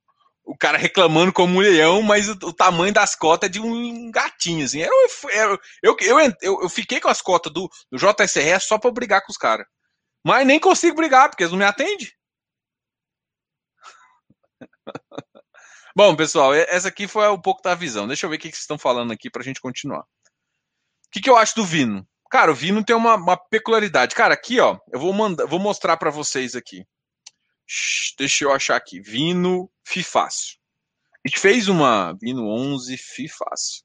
o cara reclamando como um leão, mas o, o tamanho das cotas é de um gatinho, assim. Era, era, eu, eu, eu, eu, fiquei com as cotas do, do JSRS só para brigar com os caras. Mas nem consigo brigar, porque eles não me atendem. Bom, pessoal, essa aqui foi um pouco da visão. Deixa eu ver o que vocês estão falando aqui para a gente continuar. O que, que eu acho do Vino? Cara, o Vino tem uma, uma peculiaridade. Cara, aqui, ó, eu vou, mandar, vou mostrar para vocês aqui. Deixa eu achar aqui. Vino Fifácil. A gente fez uma Vino 11 Fifácil.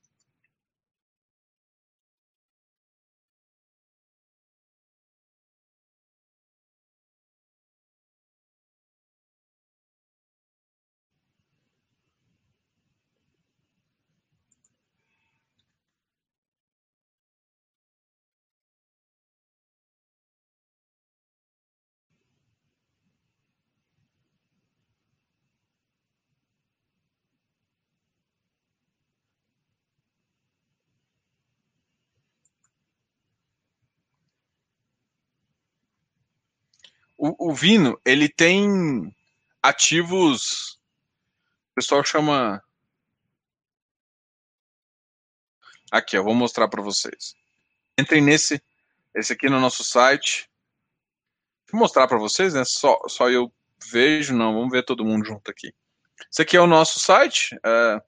O, o Vino, ele tem ativos. O pessoal chama. Aqui, eu vou mostrar para vocês. Entrem nesse, esse aqui no nosso site. Vou mostrar para vocês, né? Só, só eu vejo, não. Vamos ver todo mundo junto aqui. Esse aqui é o nosso site. Uh,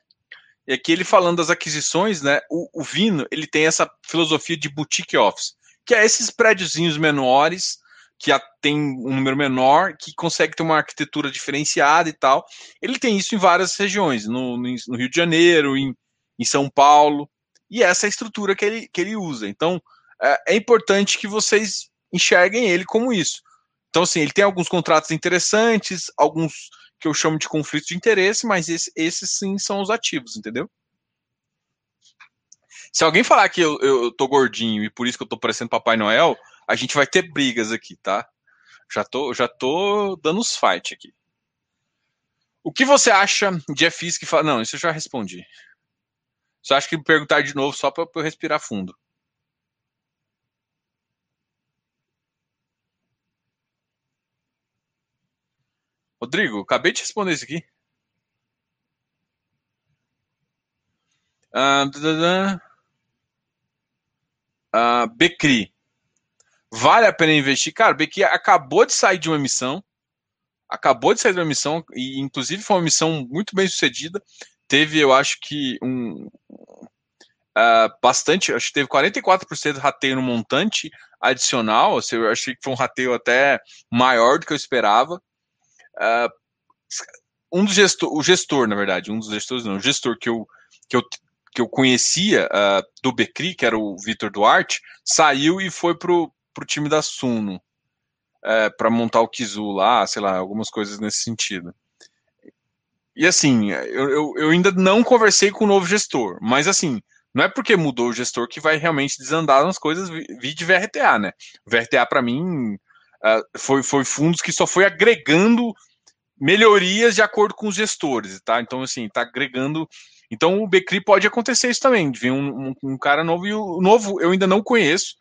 e aqui ele falando das aquisições, né? O, o, Vino ele tem essa filosofia de boutique office, que é esses prédiozinhos menores que tem um número menor, que consegue ter uma arquitetura diferenciada e tal. Ele tem isso em várias regiões, no, no Rio de Janeiro, em, em, São Paulo, e essa é a estrutura que ele, que ele usa. Então, é, é importante que vocês enxerguem ele como isso. Então, assim, ele tem alguns contratos interessantes, alguns que eu chamo de conflito de interesse, mas esse, esses sim são os ativos, entendeu? Se alguém falar que eu, eu tô gordinho e por isso que eu tô parecendo Papai Noel, a gente vai ter brigas aqui, tá? Já tô, já tô dando os fight aqui. O que você acha de FIs que fala. Não, isso eu já respondi. Você acha que me perguntar de novo só para eu respirar fundo? Rodrigo, acabei de responder isso aqui. Uh, uh, Becri. Vale a pena investir? Cara, o Becri acabou de sair de uma missão. Acabou de sair de uma missão, e inclusive foi uma missão muito bem sucedida. Teve, eu acho que, um. Uh, bastante, acho que teve 44% de rateio no montante adicional. Eu achei que foi um rateio até maior do que eu esperava. Uh, um dos gestor, o gestor, na verdade, um dos gestores, não, o gestor que eu, que eu, que eu conhecia uh, do Becri, que era o Vitor Duarte, saiu e foi pro, pro time da Suno é, para montar o Kizu lá, sei lá, algumas coisas nesse sentido. E assim, eu, eu, eu, ainda não conversei com o novo gestor, mas assim, não é porque mudou o gestor que vai realmente desandar nas coisas, vi de VRTA, né? VRTA, para mim, uh, foi, foi fundos que só foi agregando melhorias de acordo com os gestores, tá? Então, assim, tá agregando. Então, o Becri pode acontecer isso também, de vir um, um, um, cara novo, e o novo eu ainda não conheço.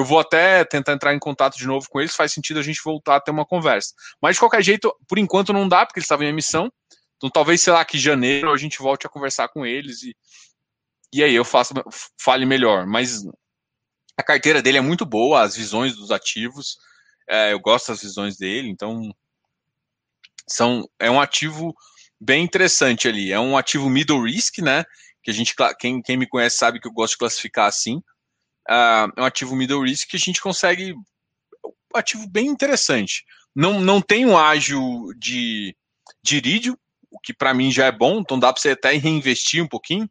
Eu vou até tentar entrar em contato de novo com eles, faz sentido a gente voltar a ter uma conversa. Mas, de qualquer jeito, por enquanto não dá, porque eles estavam em emissão. Então, talvez, sei lá, que janeiro a gente volte a conversar com eles e, e aí eu faço, fale melhor. Mas a carteira dele é muito boa, as visões dos ativos. É, eu gosto das visões dele, então são, é um ativo bem interessante ali. É um ativo middle risk, né? Que a gente, quem, quem me conhece sabe que eu gosto de classificar assim. Uh, é um ativo middle risk que a gente consegue. Um ativo bem interessante. Não, não tem um ágio de, de irídio, o que para mim já é bom, então dá para você até reinvestir um pouquinho,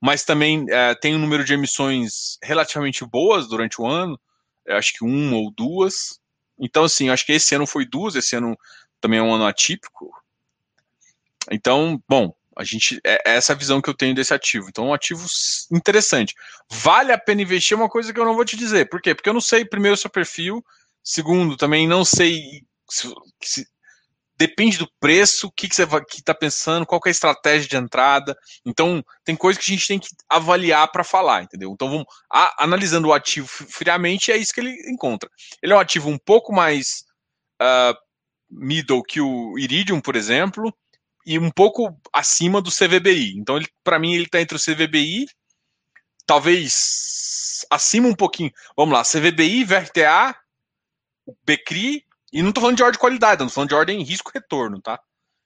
mas também uh, tem um número de emissões relativamente boas durante o ano, acho que uma ou duas. Então, assim, acho que esse ano foi duas, esse ano também é um ano atípico. Então, bom, a gente é, é essa visão que eu tenho desse ativo. Então, um ativo interessante. Vale a pena investir é uma coisa que eu não vou te dizer. Por quê? Porque eu não sei primeiro seu perfil, segundo, também não sei se, se, depende do preço, o que, que você está pensando, qual é a estratégia de entrada. Então, tem coisas que a gente tem que avaliar para falar, entendeu? Então, vamos a, analisando o ativo friamente, é isso que ele encontra. Ele é um ativo um pouco mais uh, middle que o Iridium, por exemplo, e um pouco acima do CVBI. Então, para mim, ele está entre o CVBI, talvez acima um pouquinho. Vamos lá, CVBI, VRTA, o BCRI e não estou falando de ordem de qualidade, não falando de ordem risco-retorno, tá?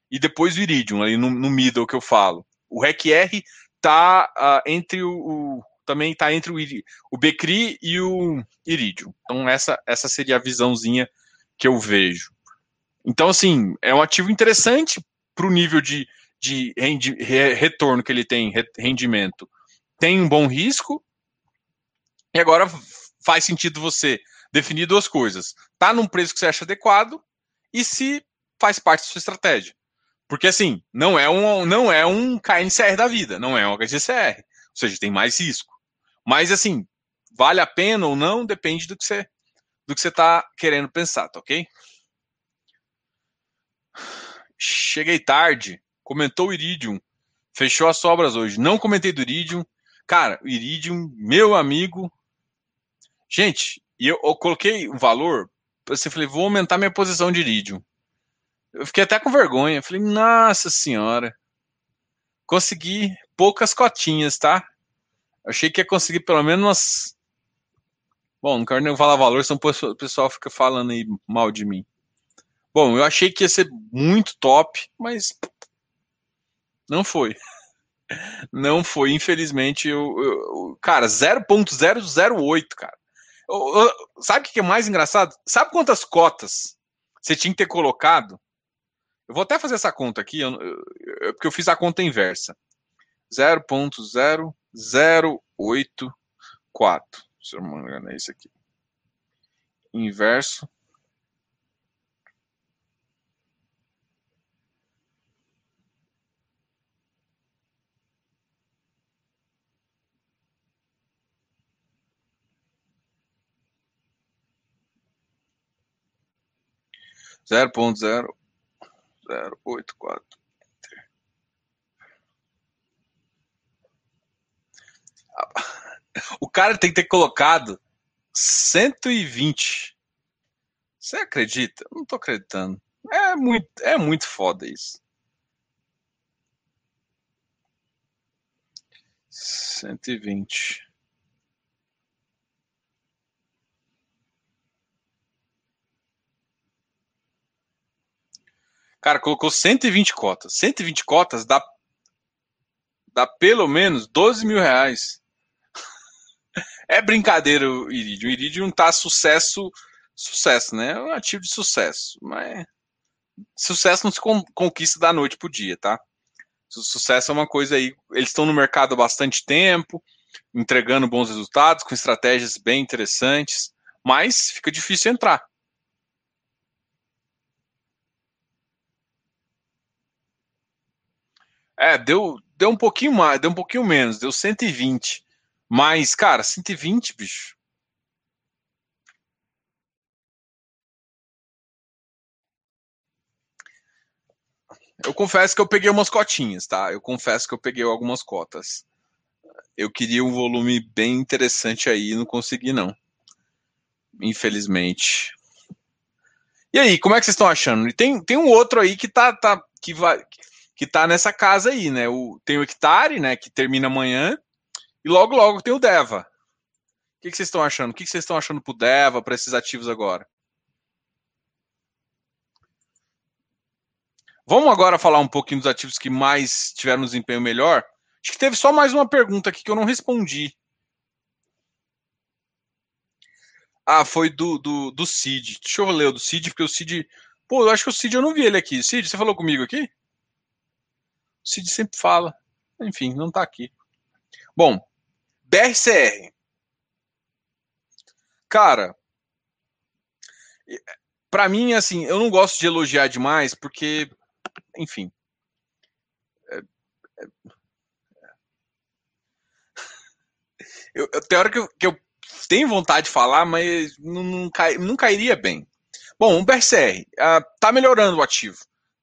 E depois o Iridium, ali no, no middle que eu falo. O REC-R tá uh, entre o, o também está entre o, o Becri e o Iridium. Então essa essa seria a visãozinha que eu vejo. Então assim é um ativo interessante para o nível de, de rendi, re, retorno que ele tem, rendimento. Tem um bom risco e agora faz sentido você definir duas coisas. Tá num preço que você acha adequado e se faz parte da sua estratégia. Porque assim, não é um não é um KNCR da vida, não é um HGCR. Ou seja, tem mais risco. Mas assim, vale a pena ou não, depende do que você do que você está querendo pensar, tá ok? Cheguei tarde, comentou o Iridium, fechou as sobras hoje. Não comentei do Iridium. Cara, o Iridium, meu amigo. Gente, eu, eu coloquei um valor assim, falei, vou aumentar minha posição de Iridium. Eu fiquei até com vergonha. Falei, nossa senhora. Consegui poucas cotinhas, tá? Achei que ia conseguir pelo menos umas. Bom, não quero nem falar valor, senão o pessoal fica falando aí mal de mim. Bom, eu achei que ia ser muito top, mas não foi. Não foi, infelizmente. Eu, eu cara, 0.008, cara. Eu, eu, sabe o que é mais engraçado? Sabe quantas cotas você tinha que ter colocado? Eu vou até fazer essa conta aqui, porque eu fiz a conta inversa. 0.0084. Se eu não me engano, é isso aqui. Inverso zero ponto zero zero oito quatro O cara tem que ter colocado 120. Você acredita? não tô acreditando. É muito, é muito foda isso. 120. Cara, colocou 120 cotas. 120 cotas dá, dá pelo menos 12 mil reais. é brincadeira o Iridium. O Iridium tá sucesso, sucesso, né? É um ativo de sucesso. Mas sucesso não se conquista da noite pro dia, tá? Sucesso é uma coisa aí. Eles estão no mercado há bastante tempo, entregando bons resultados, com estratégias bem interessantes, mas fica difícil entrar. É, deu, deu um pouquinho mais, deu um pouquinho menos, deu 120. Mas, cara, 120, bicho. Eu confesso que eu peguei umas cotinhas, tá? Eu confesso que eu peguei algumas cotas. Eu queria um volume bem interessante aí, não consegui não. Infelizmente. E aí, como é que vocês estão achando? E tem, tem um outro aí que tá, tá que vai que tá nessa casa aí, né? O, tem o Hectare, né? Que termina amanhã. E logo, logo tem o Deva. O que, que vocês estão achando? O que, que vocês estão achando pro Deva, para esses ativos agora? Vamos agora falar um pouquinho dos ativos que mais tiveram um desempenho melhor. Acho que teve só mais uma pergunta aqui que eu não respondi. Ah, foi do, do, do Cid. Deixa eu ler o do Cid, porque o Cid. Pô, eu acho que o Cid eu não vi ele aqui. Cid, você falou comigo aqui? Cid sempre fala. Enfim, não está aqui. Bom, BRCR. Cara, para mim, assim, eu não gosto de elogiar demais, porque, enfim. É, é, eu, eu, tem hora que eu, que eu tenho vontade de falar, mas não, não, cai, não cairia bem. Bom, o BRCR uh, tá melhorando o ativo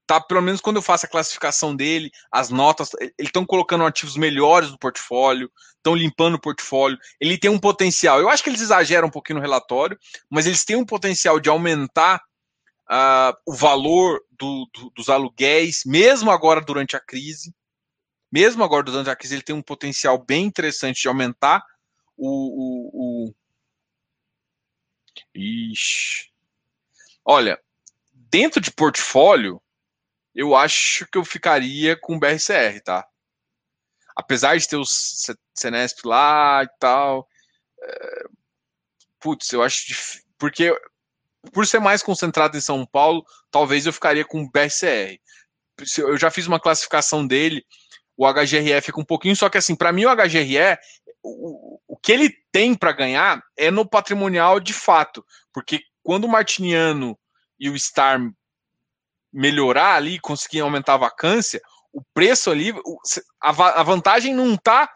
tá? Pelo menos quando eu faço a classificação dele, as notas, eles estão colocando ativos melhores no portfólio, estão limpando o portfólio. Ele tem um potencial. Eu acho que eles exageram um pouquinho no relatório, mas eles têm um potencial de aumentar uh, o valor do, do, dos aluguéis, mesmo agora durante a crise. Mesmo agora durante a crise, ele tem um potencial bem interessante de aumentar o, o, o... Ixi. Olha, dentro de portfólio, eu acho que eu ficaria com o BRCR, tá? Apesar de ter o Senesp lá e tal. É... Putz, eu acho. Porque por ser mais concentrado em São Paulo, talvez eu ficaria com o BRCR. Eu já fiz uma classificação dele, o HGRE fica um pouquinho, só que assim, para mim o HGRE, o, o que ele tem para ganhar é no patrimonial de fato, porque quando o Martiniano e o Star melhorar ali, conseguir aumentar a vacância, o preço ali, a, vantagem não está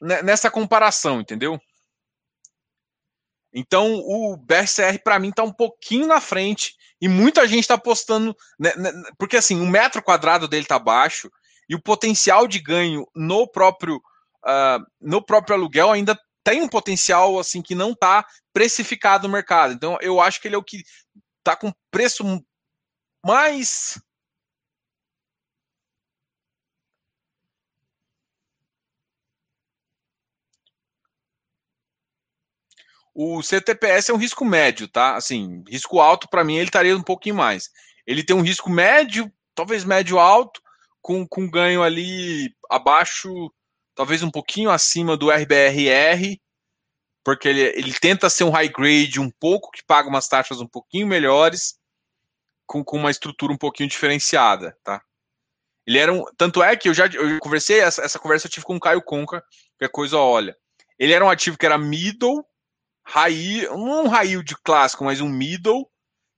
nessa comparação, entendeu? Então o BRCR para mim está um pouquinho na frente e muita gente está apostando, né, porque assim o metro quadrado dele está baixo e o potencial de ganho no próprio uh, no próprio aluguel ainda tem um potencial assim que não está precificado no mercado. Então eu acho que ele é o que está com preço mais O CTPS é um risco médio, tá? Assim, risco alto para mim ele estaria um pouquinho mais. Ele tem um risco médio, talvez médio alto, com, com ganho ali abaixo, talvez um pouquinho acima do RBRR, porque ele, ele tenta ser um high grade um pouco, que paga umas taxas um pouquinho melhores, com, com uma estrutura um pouquinho diferenciada, tá? Ele era um. Tanto é que eu já eu conversei, essa, essa conversa eu tive com o Caio Conca, que é coisa, olha. Ele era um ativo que era middle, high, não um high yield clássico, mas um middle,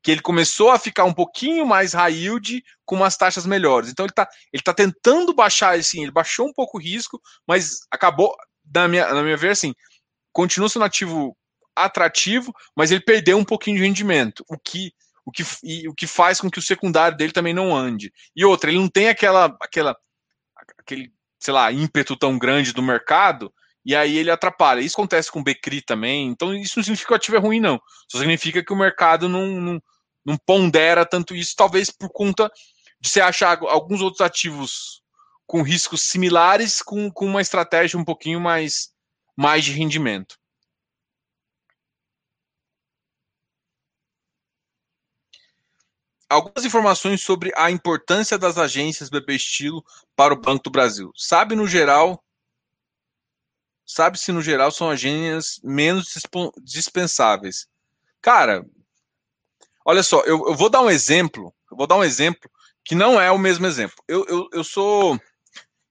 que ele começou a ficar um pouquinho mais high yield com umas taxas melhores. Então ele está ele tá tentando baixar, assim, ele baixou um pouco o risco, mas acabou, na minha, na minha ver, assim, continua sendo ativo atrativo, mas ele perdeu um pouquinho de rendimento, o que o que, e, o que faz com que o secundário dele também não ande. E outra, ele não tem aquela aquela aquele, sei lá, ímpeto tão grande do mercado e aí ele atrapalha. Isso acontece com o Becri também, então isso não significa que o ativo é ruim, não. Só significa que o mercado não, não, não pondera tanto isso, talvez por conta de você achar alguns outros ativos com riscos similares, com, com uma estratégia um pouquinho mais, mais de rendimento. Algumas informações sobre a importância das agências BP Estilo para o Banco do Brasil. Sabe, no geral, sabe-se no geral são agências menos dispensáveis. Cara, olha só, eu, eu, vou dar um exemplo, vou dar um exemplo que não é o mesmo exemplo. Eu, eu, eu sou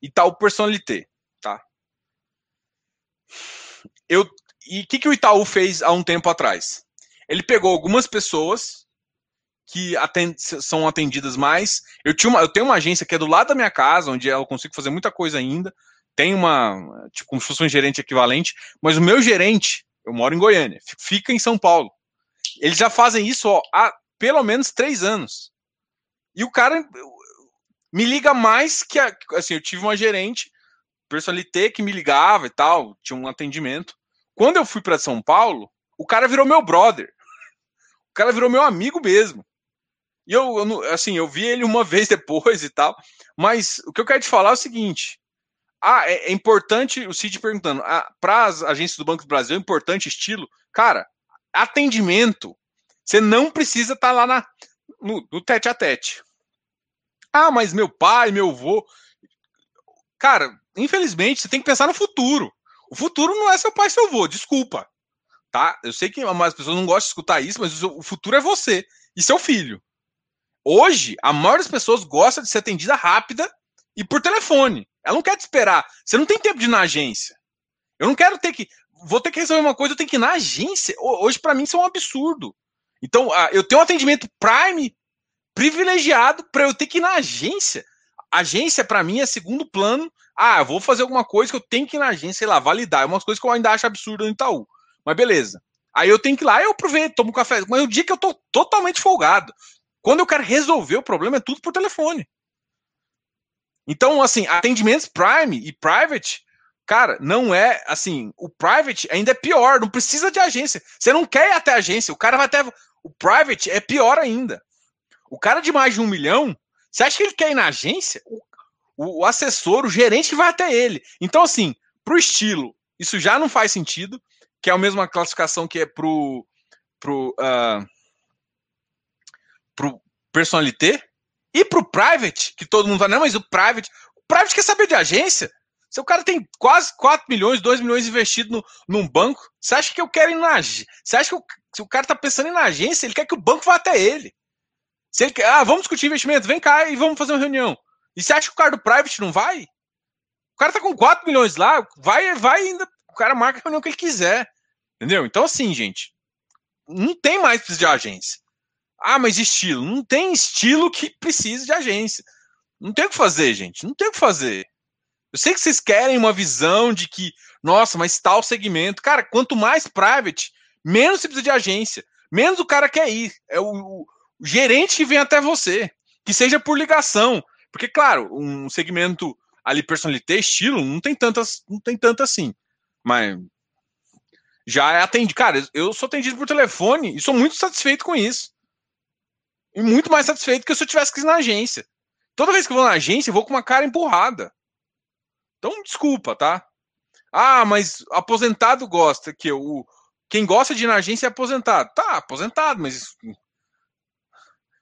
Itaú Personalité, tá? Eu, e o que, que o Itaú fez há um tempo atrás? Ele pegou algumas pessoas que atend, são atendidas mais. Eu, tinha uma, eu tenho uma agência que é do lado da minha casa, onde eu consigo fazer muita coisa ainda tem uma, tipo, como se fosse um gerente equivalente, mas o meu gerente, eu moro em Goiânia, fica em São Paulo. Eles já fazem isso ó, há pelo menos três anos. E o cara me liga mais que, a, assim, eu tive uma gerente, personalité, que me ligava e tal, tinha um atendimento. Quando eu fui para São Paulo, o cara virou meu brother. O cara virou meu amigo mesmo. E eu, eu, assim, eu vi ele uma vez depois e tal. Mas o que eu quero te falar é o seguinte: ah, é, é importante, o Cid perguntando, ah, para as agências do Banco do Brasil, é importante estilo? Cara, atendimento, você não precisa estar tá lá na, no, no tete a tete. Ah, mas meu pai, meu avô. Cara, infelizmente, você tem que pensar no futuro. O futuro não é seu pai seu avô, desculpa. Tá? Eu sei que as pessoas não gostam de escutar isso, mas o futuro é você e seu filho. Hoje, a maioria das pessoas gosta de ser atendida rápida e por telefone. Ela não quer te esperar. Você não tem tempo de ir na agência. Eu não quero ter que. Vou ter que resolver uma coisa, eu tenho que ir na agência. Hoje, para mim, isso é um absurdo. Então, eu tenho um atendimento Prime privilegiado para eu ter que ir na agência. Agência, para mim, é segundo plano. Ah, eu vou fazer alguma coisa que eu tenho que ir na agência, sei lá, validar. É umas coisas que eu ainda acho absurdo no Itaú. Mas beleza. Aí eu tenho que ir lá, eu aproveito, tomo um café. Mas o dia que eu tô totalmente folgado. Quando eu quero resolver o problema, é tudo por telefone. Então, assim, atendimentos Prime e Private, cara, não é assim. O Private ainda é pior, não precisa de agência. Você não quer ir até agência, o cara vai até. O Private é pior ainda. O cara de mais de um milhão, você acha que ele quer ir na agência? O, o, o assessor, o gerente que vai até ele. Então, assim, pro estilo, isso já não faz sentido, que é a mesma classificação que é pro. pro, uh, pro personalité, e pro private, que todo mundo fala, não, mas o private. O private quer saber de agência. Se o cara tem quase 4 milhões, 2 milhões investido no, num banco, você acha que eu quero ir na Você acha que o, se o cara tá pensando em na agência, ele quer que o banco vá até ele. Se ele quer, ah, vamos discutir investimento, vem cá e vamos fazer uma reunião. E você acha que o cara do private não vai? O cara tá com 4 milhões lá, vai, vai ainda. O cara marca a reunião que ele quiser. Entendeu? Então, assim, gente, não tem mais de agência. Ah, mas estilo. Não tem estilo que precise de agência. Não tem o que fazer, gente. Não tem o que fazer. Eu sei que vocês querem uma visão de que, nossa, mas tal segmento. Cara, quanto mais private, menos você precisa de agência. Menos o cara quer ir. É o, o gerente que vem até você. Que seja por ligação. Porque, claro, um segmento ali, personalité, estilo, não tem tantas, não tem tanto assim. Mas já é atendido. Cara, eu sou atendido por telefone e sou muito satisfeito com isso. E muito mais satisfeito que se eu tivesse que ir na agência. Toda vez que eu vou na agência, eu vou com uma cara empurrada. Então, desculpa, tá? Ah, mas aposentado gosta, que o quem gosta de ir na agência é aposentado. Tá, aposentado, mas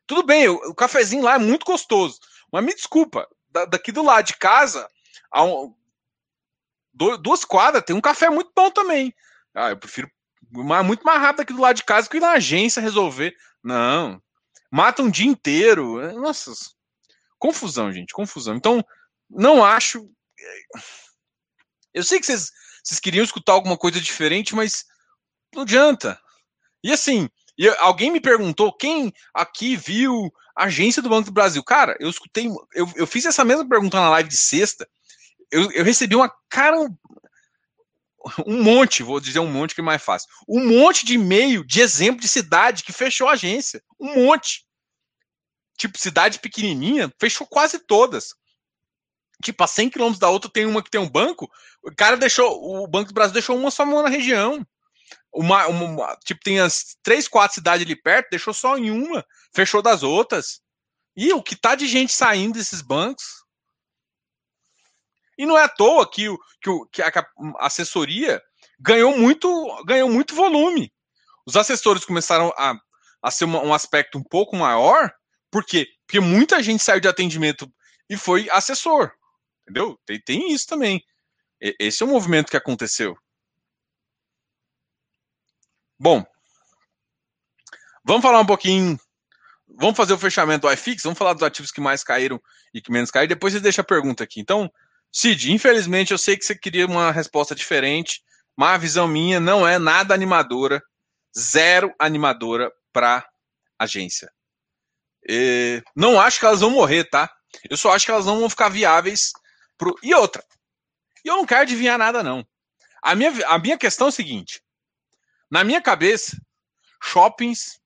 tudo bem, o, o cafezinho lá é muito gostoso. Mas me desculpa, da, daqui do lado de casa, a um, do, duas quadras, tem um café muito bom também. Ah, eu prefiro muito mais rápido aqui do lado de casa que ir na agência resolver. Não. Mata um dia inteiro. Nossa. Confusão, gente, confusão. Então, não acho. Eu sei que vocês, vocês queriam escutar alguma coisa diferente, mas não adianta. E assim, alguém me perguntou quem aqui viu a agência do Banco do Brasil. Cara, eu escutei, eu, eu fiz essa mesma pergunta na live de sexta. Eu, eu recebi uma cara. Um monte, vou dizer um monte que é mais fácil. Um monte de e-mail de exemplo de cidade que fechou a agência. Um monte. Tipo, cidade pequenininha, fechou quase todas. Tipo, a 100 quilômetros da outra tem uma que tem um banco. O cara deixou, o Banco do Brasil deixou uma só na região. Uma, uma, tipo, tem as três, quatro cidades ali perto, deixou só em uma, fechou das outras. E o que tá de gente saindo desses bancos? E não é à toa que, o, que, o, que a assessoria ganhou muito, ganhou muito volume. Os assessores começaram a, a ser uma, um aspecto um pouco maior, por quê? Porque muita gente saiu de atendimento e foi assessor. Entendeu? Tem, tem isso também. Esse é o movimento que aconteceu. Bom, vamos falar um pouquinho. Vamos fazer o fechamento do iFix, vamos falar dos ativos que mais caíram e que menos caíram. Depois você deixa a pergunta aqui. Então, Cid, infelizmente eu sei que você queria uma resposta diferente, mas a visão minha não é nada animadora, zero animadora para agência. E não acho que elas vão morrer, tá? Eu só acho que elas não vão ficar viáveis pro. E outra, eu não quero adivinhar nada, não. A minha, a minha questão é a seguinte: na minha cabeça, shoppings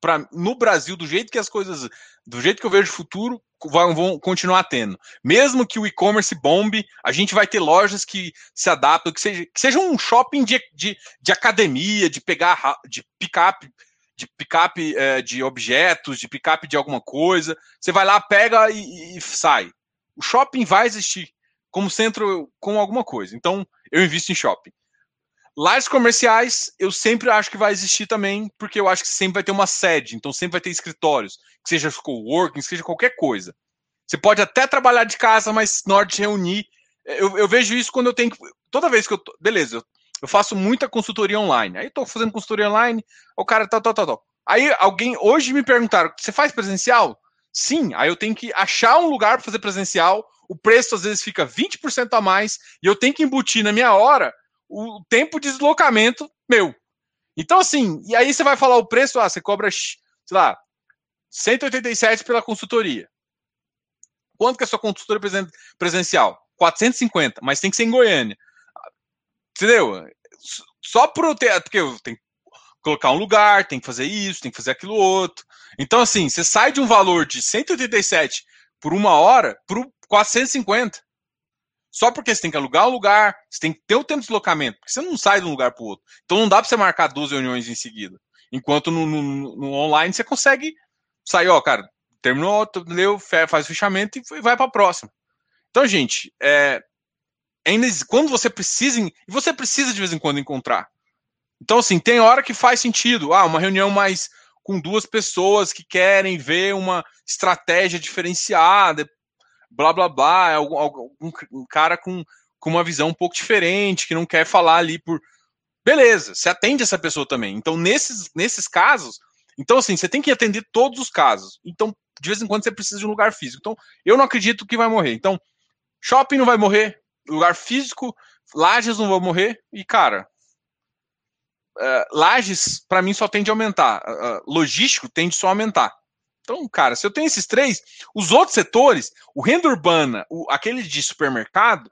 pra, no Brasil, do jeito que as coisas, do jeito que eu vejo o futuro, vão, continuar tendo. Mesmo que o e-commerce bombe, a gente vai ter lojas que se adaptam, que seja, que seja um shopping de, de, de academia, de pegar, de pick-up, de pick-up é, de objetos, de pick-up de alguma coisa. Você vai lá, pega e, e sai. O shopping vai existir como centro, com alguma coisa. Então, eu invisto em shopping. Lares comerciais, eu sempre acho que vai existir também, porque eu acho que sempre vai ter uma sede, então sempre vai ter escritórios, que seja coworking, que seja qualquer coisa. Você pode até trabalhar de casa, mas na hora de reunir. Eu, eu vejo isso quando eu tenho que. Toda vez que eu. Tô, beleza, eu, eu faço muita consultoria online. Aí estou fazendo consultoria online, o cara tal, tal, tal, tal. Aí alguém hoje me perguntaram: você faz presencial? Sim, aí eu tenho que achar um lugar para fazer presencial. O preço às vezes fica 20% a mais e eu tenho que embutir na minha hora o tempo de deslocamento meu. Então, assim, e aí você vai falar o preço, ah, você cobra, sei lá, 187 pela consultoria. Quanto que é a sua consultoria presen presencial? 450, mas tem que ser em Goiânia. Entendeu? Só pro ter, porque eu tenho que colocar um lugar, tem que fazer isso, tem que fazer aquilo outro. Então, assim, você sai de um valor de 187 por uma hora para 450. Só porque você tem que alugar um lugar, você tem que ter o tempo de deslocamento, porque você não sai de um lugar para o outro. Então não dá para você marcar duas reuniões em seguida. Enquanto no, no, no, online você consegue sair, ó, cara, terminou, leu, faz o fechamento e vai para a próxima. Então, gente, é, ainda quando você precisa, e você precisa de vez em quando encontrar. Então, assim, tem hora que faz sentido. Ah, uma reunião mais com duas pessoas que querem ver uma estratégia diferenciada, blá blá blá, é algum, algum um cara com, com uma visão um pouco diferente, que não quer falar ali por. Beleza, você atende essa pessoa também. Então, nesses, nesses casos, então assim, você tem que atender todos os casos. Então, de vez em quando você precisa de um lugar físico. Então, eu não acredito que vai morrer. Então, shopping não vai morrer, lugar físico, lajes não vão morrer, e, cara. Uh, lajes, para mim, só tende a aumentar. Uh, logístico tende só a aumentar. Então, cara, se eu tenho esses três, os outros setores, o renda urbana, o, aquele de supermercado,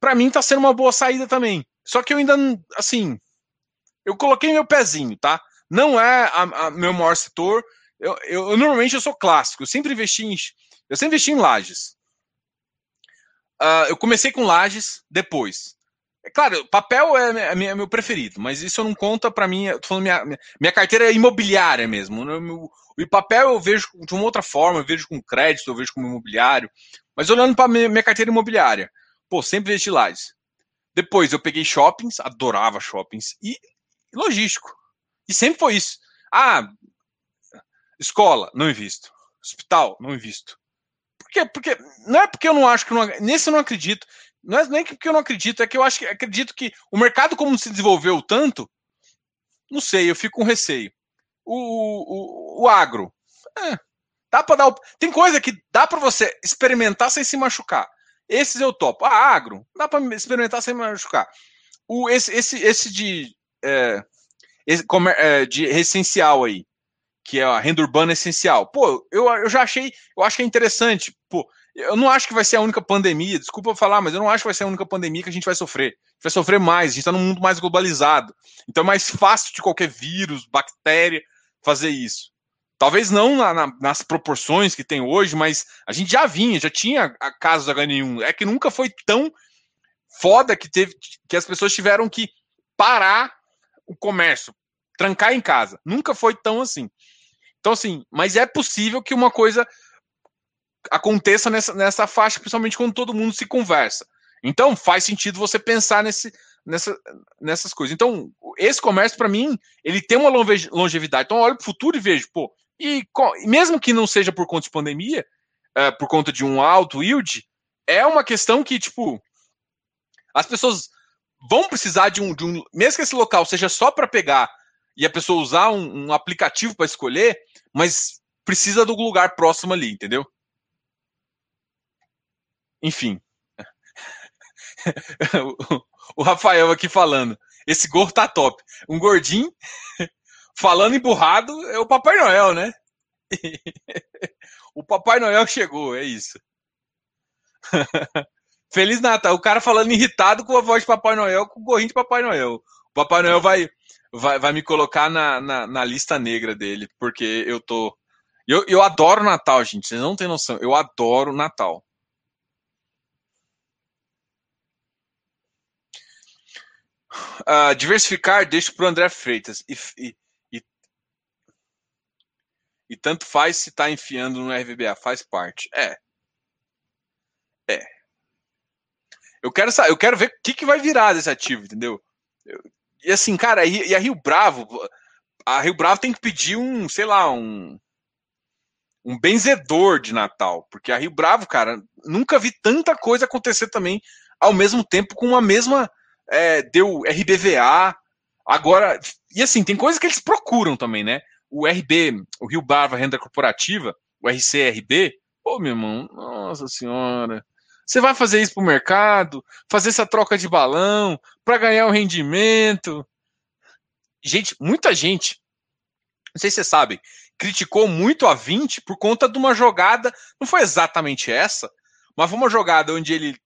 para mim tá sendo uma boa saída também. Só que eu ainda, assim, eu coloquei meu pezinho, tá? Não é a, a meu maior setor. Eu, eu, eu, normalmente eu sou clássico. Eu sempre investi em, eu sempre investi em lajes. Uh, eu comecei com lajes, depois É claro, papel é, é, é, meu preferido, mas isso não conta para mim. Eu falando minha, minha carteira é imobiliária mesmo. Né? O papel eu vejo de uma outra forma, eu vejo com crédito, eu vejo como imobiliário. Mas olhando para minha, carteira imobiliária, pô, sempre de lajes. Depois eu peguei shoppings, adorava shoppings, e logístico. E sempre foi isso. Ah, escola, não invisto. Hospital, não invisto. Por quê? Porque não é porque eu não acho que não, nesse eu não acredito. Não é nem porque eu não acredito, é que eu acho que acredito que o mercado como se desenvolveu tanto, não sei, eu fico com receio. O, o, o agro, é, dá para dar, tem coisa que dá para você experimentar sem se machucar. Esses eu topo. Ah, agro, dá para experimentar sem machucar. O, esse, esse, esse de, é, esse, é, de essencial aí, que é a renda urbana essencial. Pô, eu, eu já achei, eu acho que é interessante. Pô, eu não acho que vai ser a única pandemia, desculpa falar, mas eu não acho que vai ser a única pandemia que a gente vai sofrer. A gente vai sofrer mais, a gente está num mundo mais globalizado. Então é mais fácil de qualquer vírus, bactéria, fazer isso. Talvez não na, na, nas proporções que tem hoje, mas a gente já vinha, já tinha casos da H1. É que nunca foi tão foda que teve que as pessoas tiveram que parar o comércio, trancar em casa. Nunca foi tão assim. Então, assim, mas é possível que uma coisa aconteça nessa, nessa faixa, principalmente quando todo mundo se conversa. Então, faz sentido você pensar nesse, nessa, nessas coisas. Então, esse comércio, para mim, ele tem uma longevidade. Então, eu olho para o futuro e vejo, pô, e mesmo que não seja por conta de pandemia, é, por conta de um alto yield, é uma questão que, tipo, as pessoas vão precisar de um, de um mesmo que esse local seja só para pegar e a pessoa usar um, um aplicativo para escolher, mas precisa do lugar próximo ali, entendeu? Enfim. o Rafael aqui falando. Esse gordo tá top. Um gordinho falando emburrado é o Papai Noel, né? o Papai Noel chegou, é isso. Feliz Natal. O cara falando irritado com a voz de Papai Noel, com o gorrinho de Papai Noel. O Papai Noel vai, vai, vai me colocar na, na, na lista negra dele, porque eu tô. Eu, eu adoro Natal, gente. Vocês não têm noção. Eu adoro Natal. Uh, diversificar, deixo para o André Freitas. E, e, e, e, tanto faz se está enfiando no RVBA, faz parte. É. É. Eu quero eu quero ver o que, que vai virar desse ativo, entendeu? Eu, e assim, cara, e, e a Rio Bravo, a Rio Bravo tem que pedir um, sei lá, um um benzedor de Natal, porque a Rio Bravo, cara, nunca vi tanta coisa acontecer também ao mesmo tempo com uma mesma é, deu RBVA, agora. E assim, tem coisas que eles procuram também, né? O RB, o Rio Brava Renda Corporativa, o RCRB, ô meu irmão, nossa senhora. Você vai fazer isso para o mercado, fazer essa troca de balão para ganhar um rendimento. Gente, muita gente, não sei se vocês sabem, criticou muito a 20 por conta de uma jogada, não foi exatamente essa, mas foi uma jogada onde ele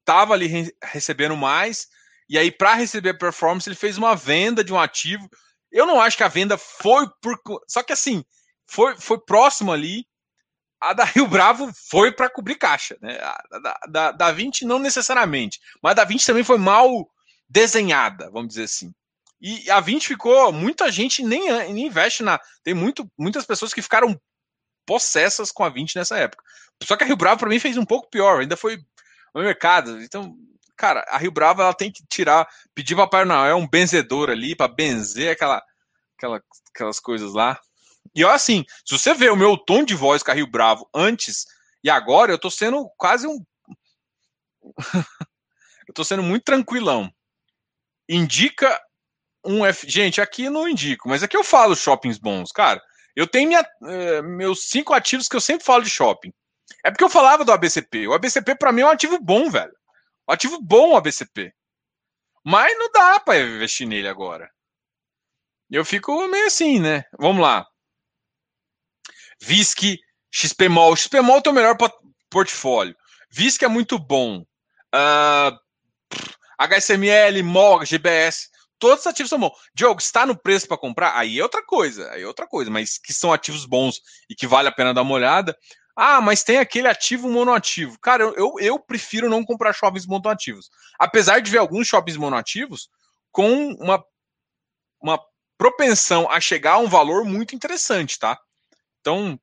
estava ali recebendo mais, e aí, para receber a performance, ele fez uma venda de um ativo. Eu não acho que a venda foi por. Só que assim, foi, foi próximo ali. A da Rio Bravo foi para cobrir caixa. Né? A da, da, da 20 não necessariamente. Mas a da 20 também foi mal desenhada, vamos dizer assim. E a 20 ficou. Muita gente nem, nem investe na. Tem muito, muitas pessoas que ficaram possessas com a 20 nessa época. Só que a Rio Bravo, para mim, fez um pouco pior. Ainda foi no mercado. Então, cara, a Rio Bravo ela tem que tirar, pedir Papai Noel um benzedor ali para benzer aquela, aquela, aquelas coisas lá. E ó, assim, se você vê o meu tom de voz com a Rio Bravo antes e agora, eu tô sendo quase um. eu tô sendo muito tranquilão. Indica um F. Gente, aqui não indico, mas aqui eu falo shoppings bons, cara. Eu tenho minha, eh, meus cinco ativos que eu sempre falo de shopping. É porque eu falava do ABCP. O ABCP, para mim, é um ativo bom, velho. Ativo bom a BCP. Mas não dá para investir nele agora. Eu fico meio assim, né? Vamos lá. VISC, XPMOL. XPMOL tem o melhor portfólio. VISC é muito bom. Uh, ah, HSML, MOG, GBS. Todos os ativos são bons. Diogo, está no preço para comprar? Aí é outra coisa. Aí é outra coisa. Mas que são ativos bons e que vale a pena dar uma olhada. Ah, mas tem aquele ativo monoativo. Cara, eu, eu prefiro não comprar shoppings monoativos. Apesar de ver alguns shoppings monoativos com uma, uma propensão a chegar a um valor muito interessante, tá? Então.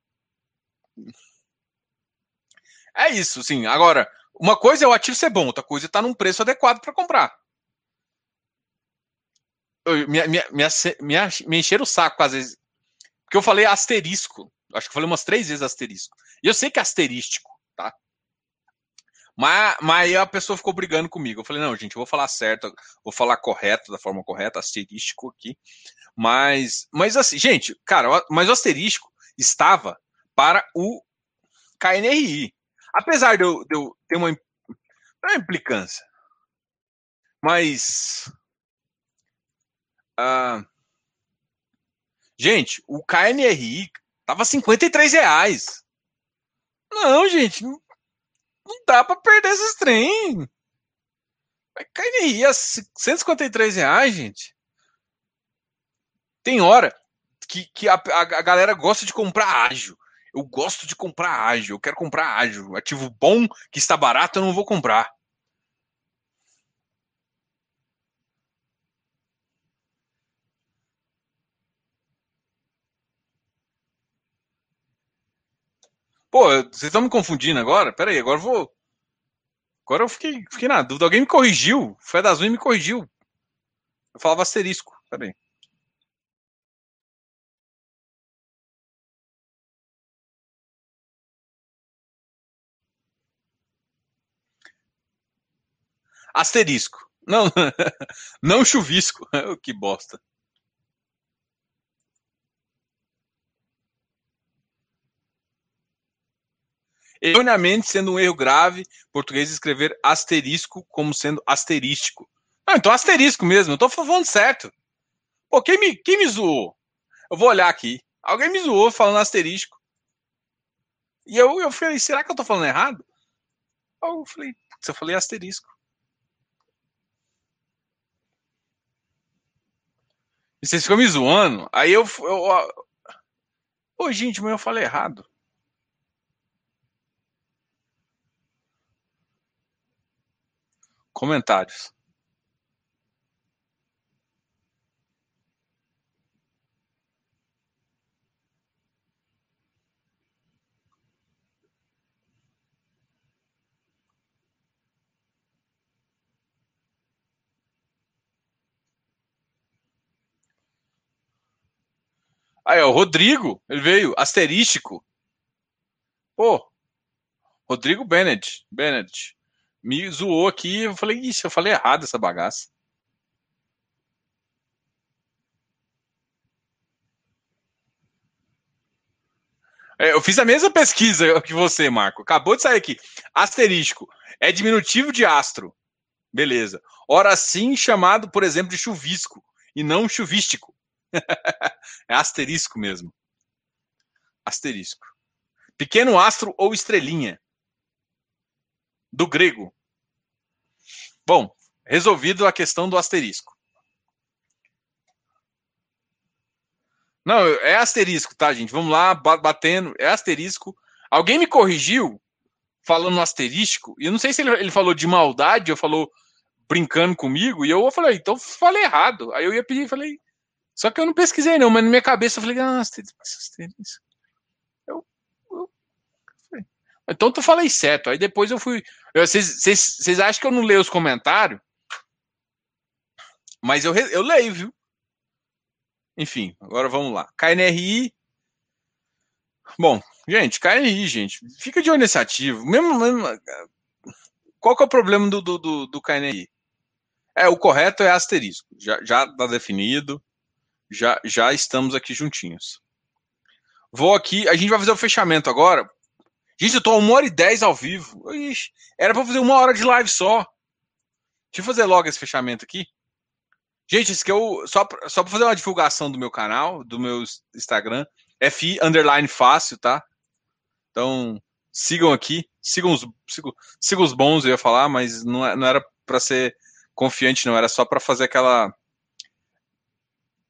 É isso, sim. Agora, uma coisa é o ativo ser bom, outra coisa é estar tá num preço adequado para comprar. Eu, me, me, me, me, encheram o saco às vezes. Porque eu falei asterisco. Acho que falei umas três vezes asterisco. E eu sei que é asterístico, tá? Mas, mas aí a pessoa ficou brigando comigo. Eu falei, não, gente, eu vou falar certo, vou falar correto, da forma correta, asterístico aqui. Mas, mas assim, gente, cara, mas o asterístico estava para o KNRI. Apesar de eu, de eu ter uma, uma implicância. Mas. Uh, gente, o KNRI tava 53 reais. Não, gente, não, não dá para perder esses trem. KNRI a 153 reais, gente. Tem hora que, que a, a, a galera gosta de comprar ágil. Eu gosto de comprar ágil, eu quero comprar ágil. Ativo bom que está barato, eu não vou comprar. Pô, vocês estão me confundindo agora? Pera aí, agora eu vou. Agora eu fiquei, fiquei na dúvida. Alguém me corrigiu. O Fé das me corrigiu. Eu falava asterisco. Pera aí. Asterisco. Não, não chuvisco. que bosta. Erroneamente sendo um erro grave, português escrever asterisco como sendo asterístico. Não, então asterisco mesmo, eu tô falando certo. Pô, quem me, quem me zoou? Eu vou olhar aqui. Alguém me zoou falando asterisco. E eu, eu falei, será que eu tô falando errado? Eu falei, eu falei asterisco. E vocês ficam me zoando. Aí eu. eu, Ô, gente, mas eu falei errado. Comentários. Aí, o Rodrigo, ele veio, asterístico. Pô, Rodrigo Bennett, Bennett me zoou aqui. Eu falei, isso, eu falei errado essa bagaça. É, eu fiz a mesma pesquisa que você, Marco. Acabou de sair aqui. Asterístico. É diminutivo de astro. Beleza. Ora sim chamado, por exemplo, de chuvisco e não chuvístico. é asterisco mesmo. Asterisco. Pequeno astro ou estrelinha. Do grego. Bom, resolvido a questão do asterisco. Não, é asterisco, tá, gente? Vamos lá, batendo. É asterisco. Alguém me corrigiu falando asterisco, e eu não sei se ele, ele falou de maldade ou falou brincando comigo, e eu falei, então falei errado. Aí eu ia pedir, falei, só que eu não pesquisei, não, mas na minha cabeça eu falei, ah, asterisco. Eu, eu, então tu falei certo. Aí depois eu fui. Vocês acham que eu não leio os comentários? Mas eu, eu leio, viu? Enfim, agora vamos lá. KNRI. Bom, gente, KNRI, gente. Fica de olho nesse ativo. Mesmo, mesmo, qual que é o problema do, do, do, do KNRI? É, o correto é asterisco. Já, já tá definido já, já estamos aqui juntinhos. Vou aqui, a gente vai fazer o fechamento agora. Gente, eu tô uma hora e dez ao vivo. Ixi, era para fazer uma hora de live só. Deixa eu fazer logo esse fechamento aqui. Gente, isso que eu só só para fazer uma divulgação do meu canal, do meu Instagram, FI underline fácil, tá? Então, sigam aqui, sigam os sigam, sigam os bons, eu ia falar, mas não, é, não era para ser confiante, não, era só para fazer aquela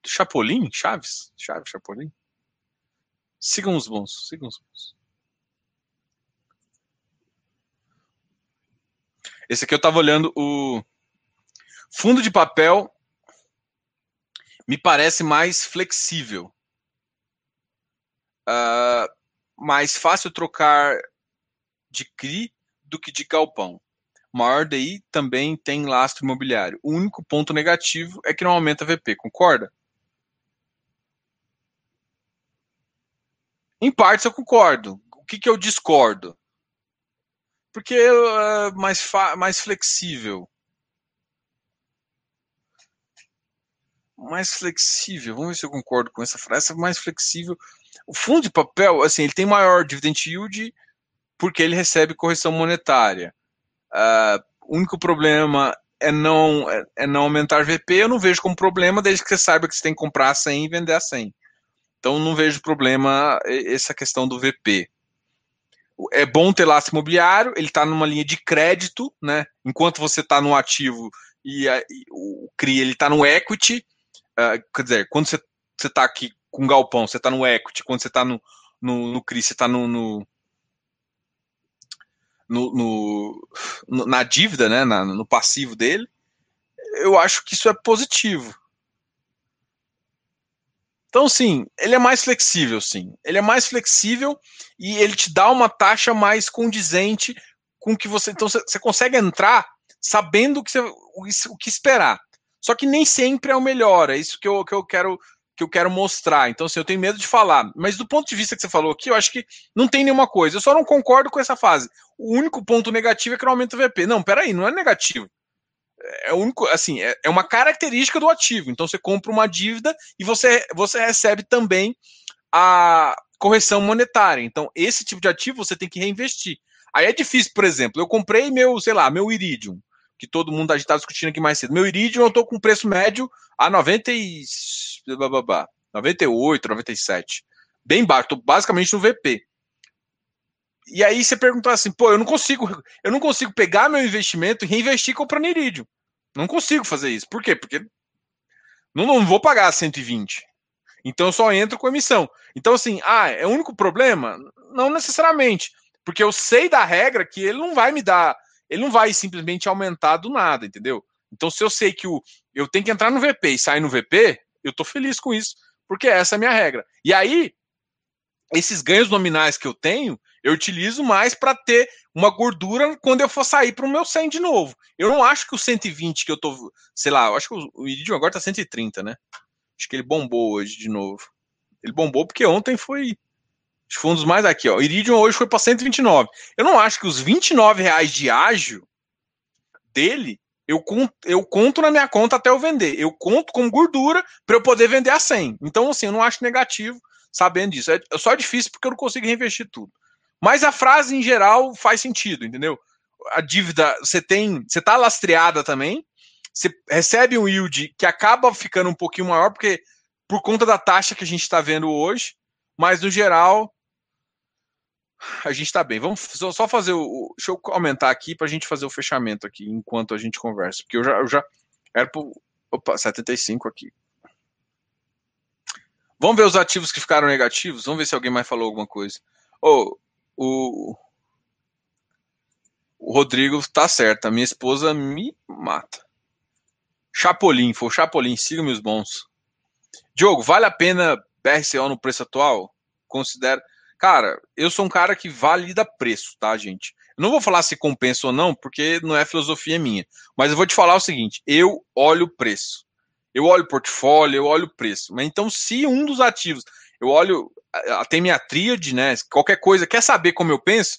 Chapolin? Chaves? Chaves, Chapolin? Sigam os bons, sigam os bons. Esse aqui eu estava olhando o fundo de papel me parece mais flexível. Uh, mais fácil trocar de CRI do que de galpão. Maior DI também tem lastro imobiliário. O único ponto negativo é que não aumenta VP, concorda? Em partes eu concordo. O que, que eu discordo? Porque é mais, mais flexível. Mais flexível. Vamos ver se eu concordo com essa frase. Mais flexível. O fundo de papel, assim, ele tem maior dividend yield porque ele recebe correção monetária. Uh, o único problema é não, é, é, não aumentar VP. Eu não vejo como problema, desde que você saiba que você tem que comprar a 100 e vender a 100. Então não vejo problema essa questão do VP. É bom ter laço imobiliário, ele está numa linha de crédito, né? Enquanto você está no ativo e, a, e, o CRI ele está no equity, uh, quer dizer, quando você está aqui com galpão, você está no equity, quando você está no, no, no CRI, você está no, no, no, no, na dívida, né? Na, no passivo dele, eu acho que isso é positivo. Então, sim, ele é mais flexível, sim. Ele é mais flexível e ele te dá uma taxa mais condizente com que você. Então, você consegue entrar sabendo o que, o que esperar. Só que nem sempre é o melhor. É isso que eu, que eu quero que eu quero mostrar. Então, assim, eu tenho medo de falar. Mas do ponto de vista que você falou aqui, eu acho que não tem nenhuma coisa. Eu só não concordo com essa fase. O único ponto negativo é que não aumenta o VP. Não, peraí, não é negativo é único, assim, é, é uma característica do ativo. Então você compra uma dívida e você, você recebe também a correção monetária. Então esse tipo de ativo você tem que reinvestir. Aí é difícil, por exemplo, eu comprei meu, sei lá, meu Iridium, que todo mundo está discutindo aqui mais cedo. Meu Iridium eu estou com preço médio a 90 e... 98, 97. Bem baixo, estou basicamente no VP. E aí você perguntou assim, pô, eu não consigo, eu não consigo pegar meu investimento e reinvestir comprando Iridium. Não consigo fazer isso. Por quê? Porque não, não vou pagar 120. Então eu só entro com emissão. Então, assim, ah, é o único problema? Não necessariamente. Porque eu sei da regra que ele não vai me dar, ele não vai simplesmente aumentar do nada, entendeu? Então, se eu sei que o, eu tenho que entrar no VP e sair no VP, eu tô feliz com isso, porque essa é a minha regra. E aí, esses ganhos nominais que eu tenho, eu utilizo mais para ter uma gordura quando eu for sair para o meu 100 de novo. Eu não acho que o 120 que eu tô, sei lá, eu acho que o Iridium agora tá 130, né? Acho que ele bombou hoje de novo. Ele bombou porque ontem foi os fundos mais aqui, ó. O Iridium hoje foi para 129. Eu não acho que os 29 reais de ágio dele eu conto, eu conto na minha conta até eu vender. Eu conto como gordura para eu poder vender a 100. Então, assim, eu não acho negativo sabendo disso. É só difícil porque eu não consigo reinvestir tudo. Mas a frase em geral faz sentido, entendeu? A dívida, você tem, você tá lastreada também, você recebe um yield que acaba ficando um pouquinho maior porque por conta da taxa que a gente está vendo hoje, mas no geral a gente está bem. Vamos só fazer o. Deixa eu aumentar aqui para a gente fazer o fechamento aqui enquanto a gente conversa, porque eu já, eu já era pro, opa, 75 aqui. Vamos ver os ativos que ficaram negativos. Vamos ver se alguém mais falou alguma coisa. Oh, o, o Rodrigo tá certo. A minha esposa me mata. Chapolin, foi Chapolin, siga meus bons. Diogo, vale a pena BRCO no preço atual? Considera. Cara, eu sou um cara que valida preço, tá, gente? Não vou falar se compensa ou não, porque não é filosofia minha. Mas eu vou te falar o seguinte: eu olho o preço. Eu olho o portfólio, eu olho o preço. Mas então, se um dos ativos, eu olho tem minha tríade, né? Qualquer coisa, quer saber como eu penso?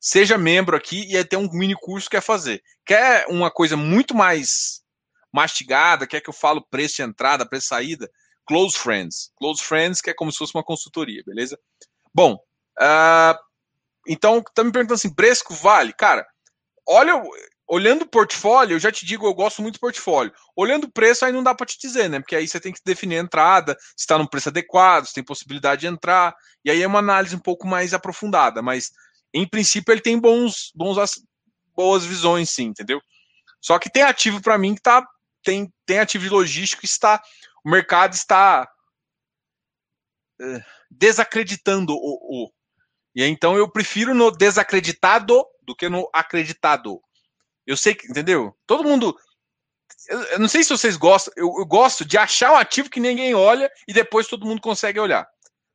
Seja membro aqui e ter um mini curso que quer fazer. Quer uma coisa muito mais mastigada, quer que eu falo preço de entrada, preço de saída? Close Friends. Close Friends, que é como se fosse uma consultoria, beleza? Bom, uh, então, tá me perguntando assim, preço vale? Cara, olha, olhando o portfólio, eu já te digo, eu gosto muito do portfólio. Olhando o preço, aí não dá para te dizer, né? Porque aí você tem que definir a entrada, se está no preço adequado, se tem possibilidade de entrar. E aí é uma análise um pouco mais aprofundada. Mas, em princípio, ele tem bons, bons boas visões, sim, entendeu? Só que tem ativo para mim que tá. Tem, tem ativo de logístico que está. O mercado está uh, desacreditando o, o. E então eu prefiro no desacreditado do que no acreditado. Eu sei que, entendeu? Todo mundo. Eu, eu não sei se vocês gostam. Eu, eu, gosto de achar um ativo que ninguém olha e depois todo mundo consegue olhar.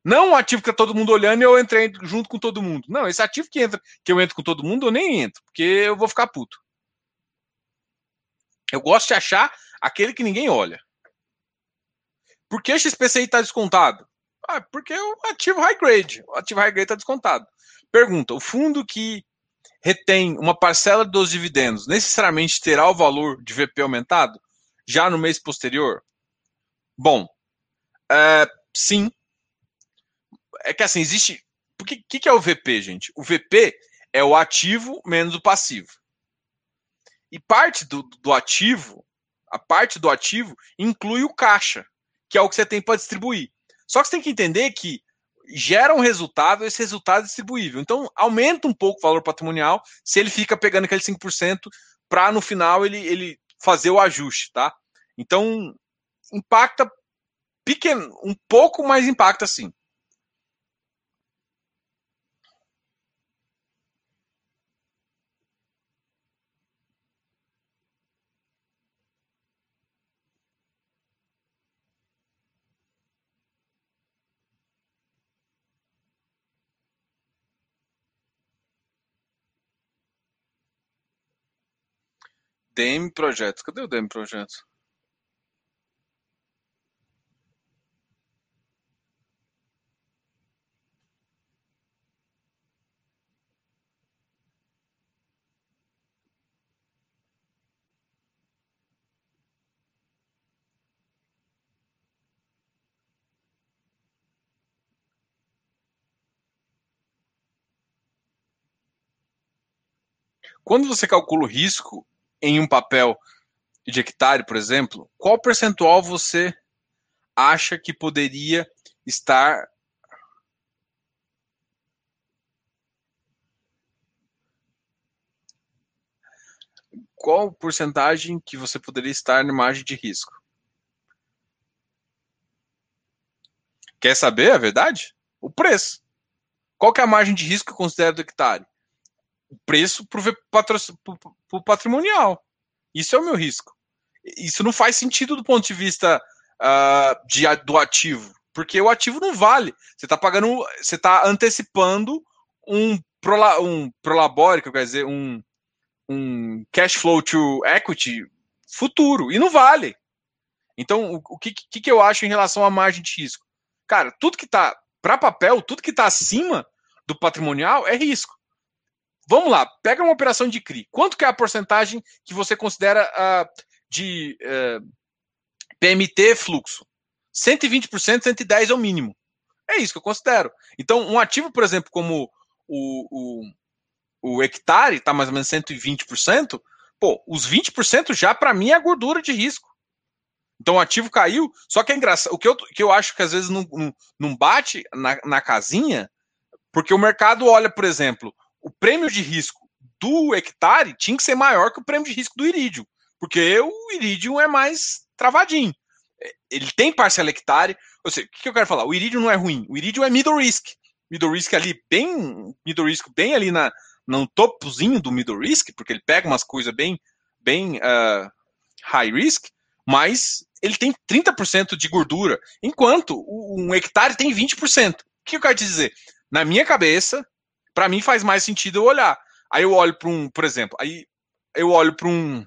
Não um ativo que tá todo mundo olhando e eu entrei junto com todo mundo. Não, esse ativo que entra, que eu entro com todo mundo, eu nem entro, porque eu vou ficar puto. Eu gosto de achar aquele que ninguém olha. Por que a XPCI está descontado? Ah, porque o ativo high grade. O ativo high grade está descontado. Pergunta: o fundo que retém uma parcela dos dividendos necessariamente terá o valor de VP aumentado já no mês posterior? Bom, é, sim. É que assim, existe. O que, que, é o VP, gente? O VP é o ativo menos o passivo. E parte do, do ativo, a parte do ativo, inclui o caixa, que é o que você tem para distribuir. Só que você tem que entender que gera um resultado, esse resultado é distribuível. Então, aumenta um pouco o valor patrimonial se ele fica pegando aquele 5% para no final ele, ele fazer o ajuste, tá? Então, impacta pequeno, um pouco, mas impacta sim. DM Projetos. Cadê o DM Projetos? Quando você calcula o risco, em um papel de hectare, por exemplo, qual percentual você acha que poderia estar qual porcentagem que você poderia estar na margem de risco? Quer saber a verdade? O preço. Qual é a margem de risco que eu considero do hectare? Preço para o patrimonial. Isso é o meu risco. Isso não faz sentido do ponto de vista uh, de, do ativo, porque o ativo não vale. Você está pagando, você está antecipando um, um prolabore, quer dizer, um, um cash flow to equity futuro, e não vale. Então, o, o que, que, que eu acho em relação à margem de risco? Cara, tudo que está para papel, tudo que está acima do patrimonial é risco. Vamos lá, pega uma operação de CRI. Quanto que é a porcentagem que você considera uh, de uh, eh, PMT fluxo? 120%, 110% é o mínimo. É isso que eu considero. Então, um ativo, por exemplo, como o, o, o hectare, está mais ou menos 120%, pô, os 20% já para mim é gordura de risco. Então o ativo caiu, só que é engraçado. O que eu, que eu acho que às vezes não, não, não bate na, na casinha, porque o mercado olha, por exemplo, o prêmio de risco do hectare tinha que ser maior que o prêmio de risco do irídio, porque o irídio é mais travadinho. É, ele tem parcela hectare. Ou seja, o que eu quero falar? O irídio não é ruim, o irídio é middle risk. Middle risk ali, bem. Middle risk bem ali na, no topozinho do middle risk, porque ele pega umas coisas bem, bem uh, high risk, mas ele tem 30% de gordura, enquanto um hectare tem 20%. O que eu quero te dizer? Na minha cabeça, para mim faz mais sentido eu olhar. Aí eu olho para um, por exemplo, aí eu olho para um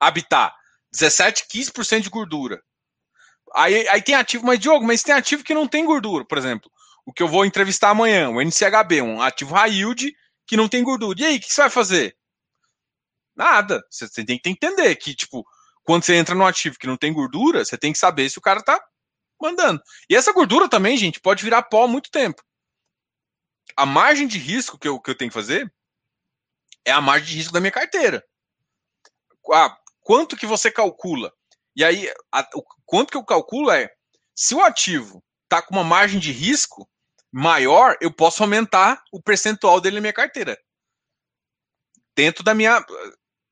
habitat, 17, 15% de gordura. Aí, aí tem ativo, mas Diogo, mas tem ativo que não tem gordura, por exemplo. O que eu vou entrevistar amanhã, o NCHB, um ativo high yield que não tem gordura. E aí, o que você vai fazer? Nada. Você tem que entender que, tipo, quando você entra no ativo que não tem gordura, você tem que saber se o cara tá mandando. E essa gordura também, gente, pode virar pó há muito tempo a margem de risco que eu, que eu tenho que fazer é a margem de risco da minha carteira. Ah, quanto que você calcula? E aí, a, o quanto que eu calculo é se o ativo está com uma margem de risco maior, eu posso aumentar o percentual dele na minha carteira. Dentro da minha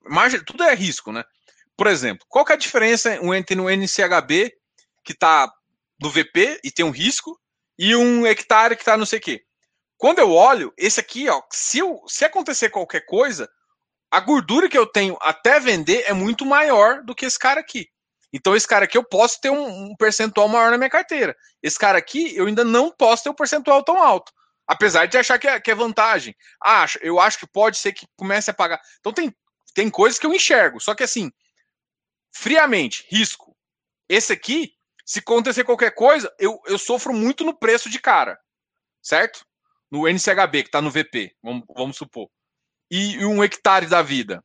margem, tudo é risco, né? Por exemplo, qual que é a diferença entre um NCHB que está no VP e tem um risco e um hectare que está não sei o quê? Quando eu olho, esse aqui, ó, se, eu, se acontecer qualquer coisa, a gordura que eu tenho até vender é muito maior do que esse cara aqui. Então, esse cara aqui eu posso ter um, um, percentual maior na minha carteira. Esse cara aqui eu ainda não posso ter um percentual tão alto. Apesar de achar que é, que é vantagem. Acho, eu acho que pode ser que comece a pagar. Então, tem, tem coisas que eu enxergo. Só que assim, friamente, risco. Esse aqui, se acontecer qualquer coisa, eu, eu sofro muito no preço de cara. Certo? No NCHB, que está no VP, vamos, vamos supor. E, um hectare da vida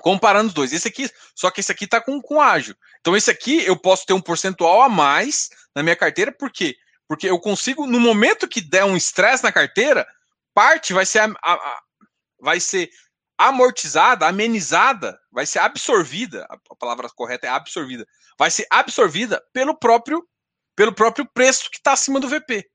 comparando os dois. Esse aqui, só que esse aqui está com, com ágil. Então, esse aqui eu posso ter um percentual a mais na minha carteira, por quê? Porque eu consigo, no momento que der um estresse na carteira, parte vai ser, a, a, a, vai ser amortizada, amenizada, vai ser absorvida. A palavra correta é absorvida. Vai ser absorvida pelo próprio, pelo próprio preço que está acima do VP.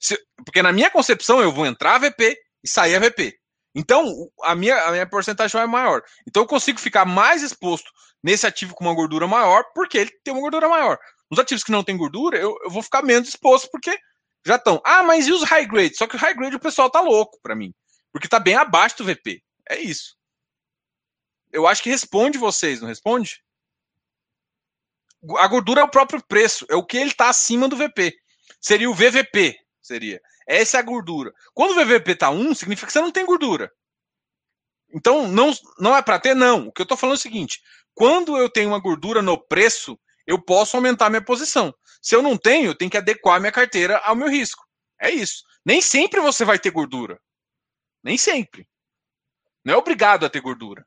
Se, porque na minha concepção eu vou entrar VP e sair VP. Então, a minha, a minha porcentagem é maior. Então, eu consigo ficar mais exposto nesse ativo com uma gordura maior, porque ele tem uma gordura maior. Nos ativos que não tem gordura, eu, eu vou ficar menos exposto, porque já estão. Ah, mas e os high grade? Só que o high grade o pessoal tá louco para mim. Porque tá bem abaixo do VP. É isso. Eu acho que responde vocês, não responde? A gordura é o próprio preço, é o que ele tá acima do VP. Seria o VVP, seria. Essa é a gordura. Quando o VVP tá 1, significa que você não tem gordura. Então, não, não é para ter? Não. O que eu estou falando é o seguinte: quando eu tenho uma gordura no preço, eu posso aumentar minha posição. Se eu não tenho, eu tenho que adequar minha carteira ao meu risco. É isso. Nem sempre você vai ter gordura. Nem sempre. Não é obrigado a ter gordura.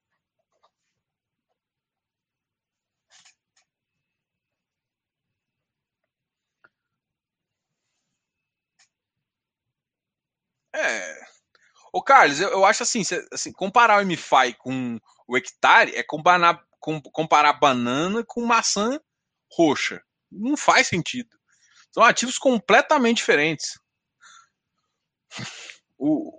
É. Ô, Carlos, eu, eu acho assim, assim, comparar o MFI com o hectare é comparar, com, comparar banana com maçã roxa. Não faz sentido. São ativos completamente diferentes. O,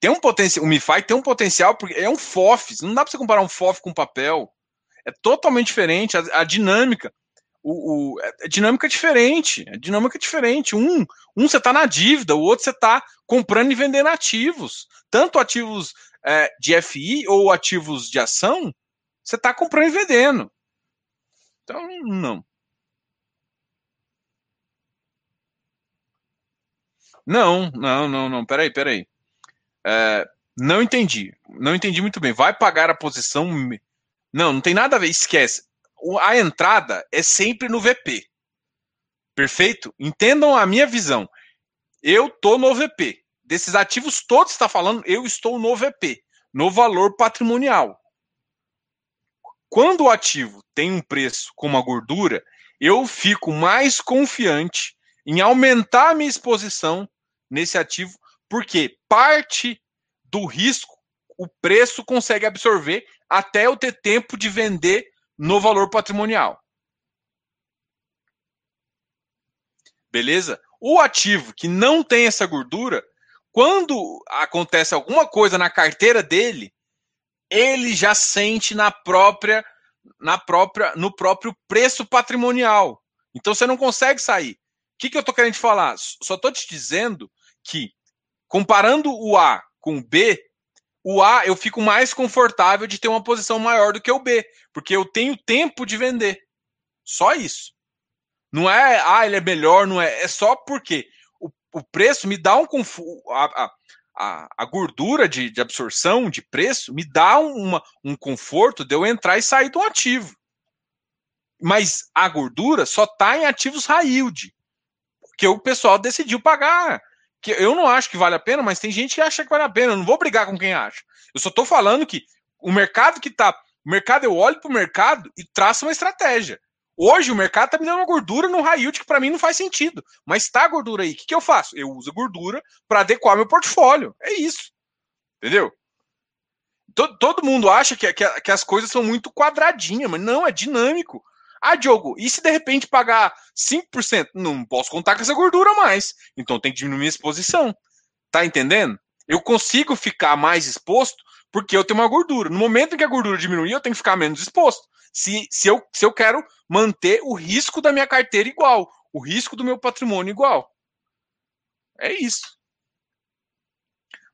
tem um potencial, o MiFi tem um potencial porque é um FOF, não dá para você comparar um FOF com papel. É totalmente diferente a, a dinâmica o, o, é, é dinâmica diferente. É dinâmica diferente. Um, um você está na dívida, o outro você está comprando e vendendo ativos. Tanto ativos é, de FI ou ativos de ação, você está comprando e vendendo. Então, não. Não, não, não, não. Peraí, peraí. É, não entendi. Não entendi muito bem. Vai pagar a posição. Não, não tem nada a ver. Esquece a entrada é sempre no VP. Perfeito? Entendam a minha visão. Eu tô no VP. Desses ativos todos está falando, eu estou no VP, no valor patrimonial. Quando o ativo tem um preço com uma gordura, eu fico mais confiante em aumentar a minha exposição nesse ativo, porque parte do risco o preço consegue absorver até eu ter tempo de vender no valor patrimonial. Beleza? O ativo que não tem essa gordura, quando acontece alguma coisa na carteira dele, ele já sente na própria na própria no próprio preço patrimonial. Então você não consegue sair. O que, que eu estou querendo te falar? Só estou te dizendo que comparando o A com o B, o A eu fico mais confortável de ter uma posição maior do que o B, porque eu tenho tempo de vender. Só isso. Não é, ah, ele é melhor, não é. É só porque o, o preço me dá um a, a, a gordura de, de, absorção de preço me dá uma, um conforto de eu entrar e sair do ativo. Mas a gordura só está em ativos high yield, porque o pessoal decidiu pagar que eu não acho que vale a pena, mas tem gente que acha que vale a pena. Eu não vou brigar com quem acha. Eu só estou falando que o mercado que está. O mercado, eu olho para o mercado e traço uma estratégia. Hoje o mercado está me dando uma gordura no high yield que para mim não faz sentido. Mas está gordura aí. O que, que eu faço? Eu uso a gordura para adequar meu portfólio. É isso. Entendeu? Todo, todo mundo acha que, que, que as coisas são muito quadradinhas, mas não, é dinâmico. Ah, Diogo, e se de repente pagar 5%? Não posso contar com essa gordura mais. Então tem que diminuir a exposição. Tá entendendo? Eu consigo ficar mais exposto porque eu tenho uma gordura. No momento em que a gordura diminuir, eu tenho que ficar menos exposto. Se, se, eu, se eu quero manter o risco da minha carteira igual, o risco do meu patrimônio igual. É isso.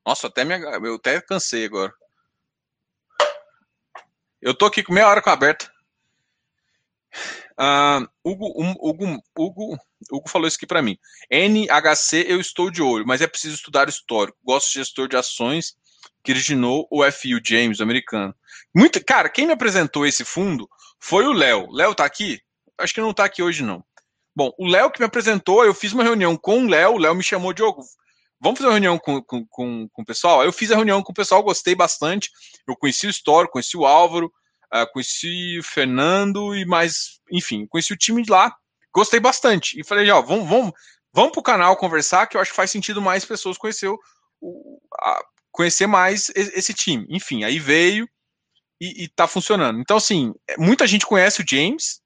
Nossa, até me, eu até cansei agora. Eu tô aqui com meia hora com a. Uh, Hugo, um, Hugo, Hugo, Hugo falou isso aqui para mim. NHC eu estou de olho, mas é preciso estudar histórico. Gosto de gestor de ações que originou o FU James, o americano. Muito, cara, quem me apresentou esse fundo foi o Léo. Léo tá aqui? Acho que não tá aqui hoje não. Bom, o Léo que me apresentou, eu fiz uma reunião com o Léo, o Léo me chamou, Diogo, vamos fazer uma reunião com, com, com, com o pessoal? Eu fiz a reunião com o pessoal, gostei bastante. Eu conheci o histórico, conheci o Álvaro, uh, conheci o Fernando e mais, enfim, conheci o time lá, gostei bastante. E falei, ó, vamos, vamos, vamos pro canal conversar, que eu acho que faz sentido mais pessoas conhecer, o, a, conhecer mais esse time. Enfim, aí veio e, e tá funcionando. Então, assim, muita gente conhece o James.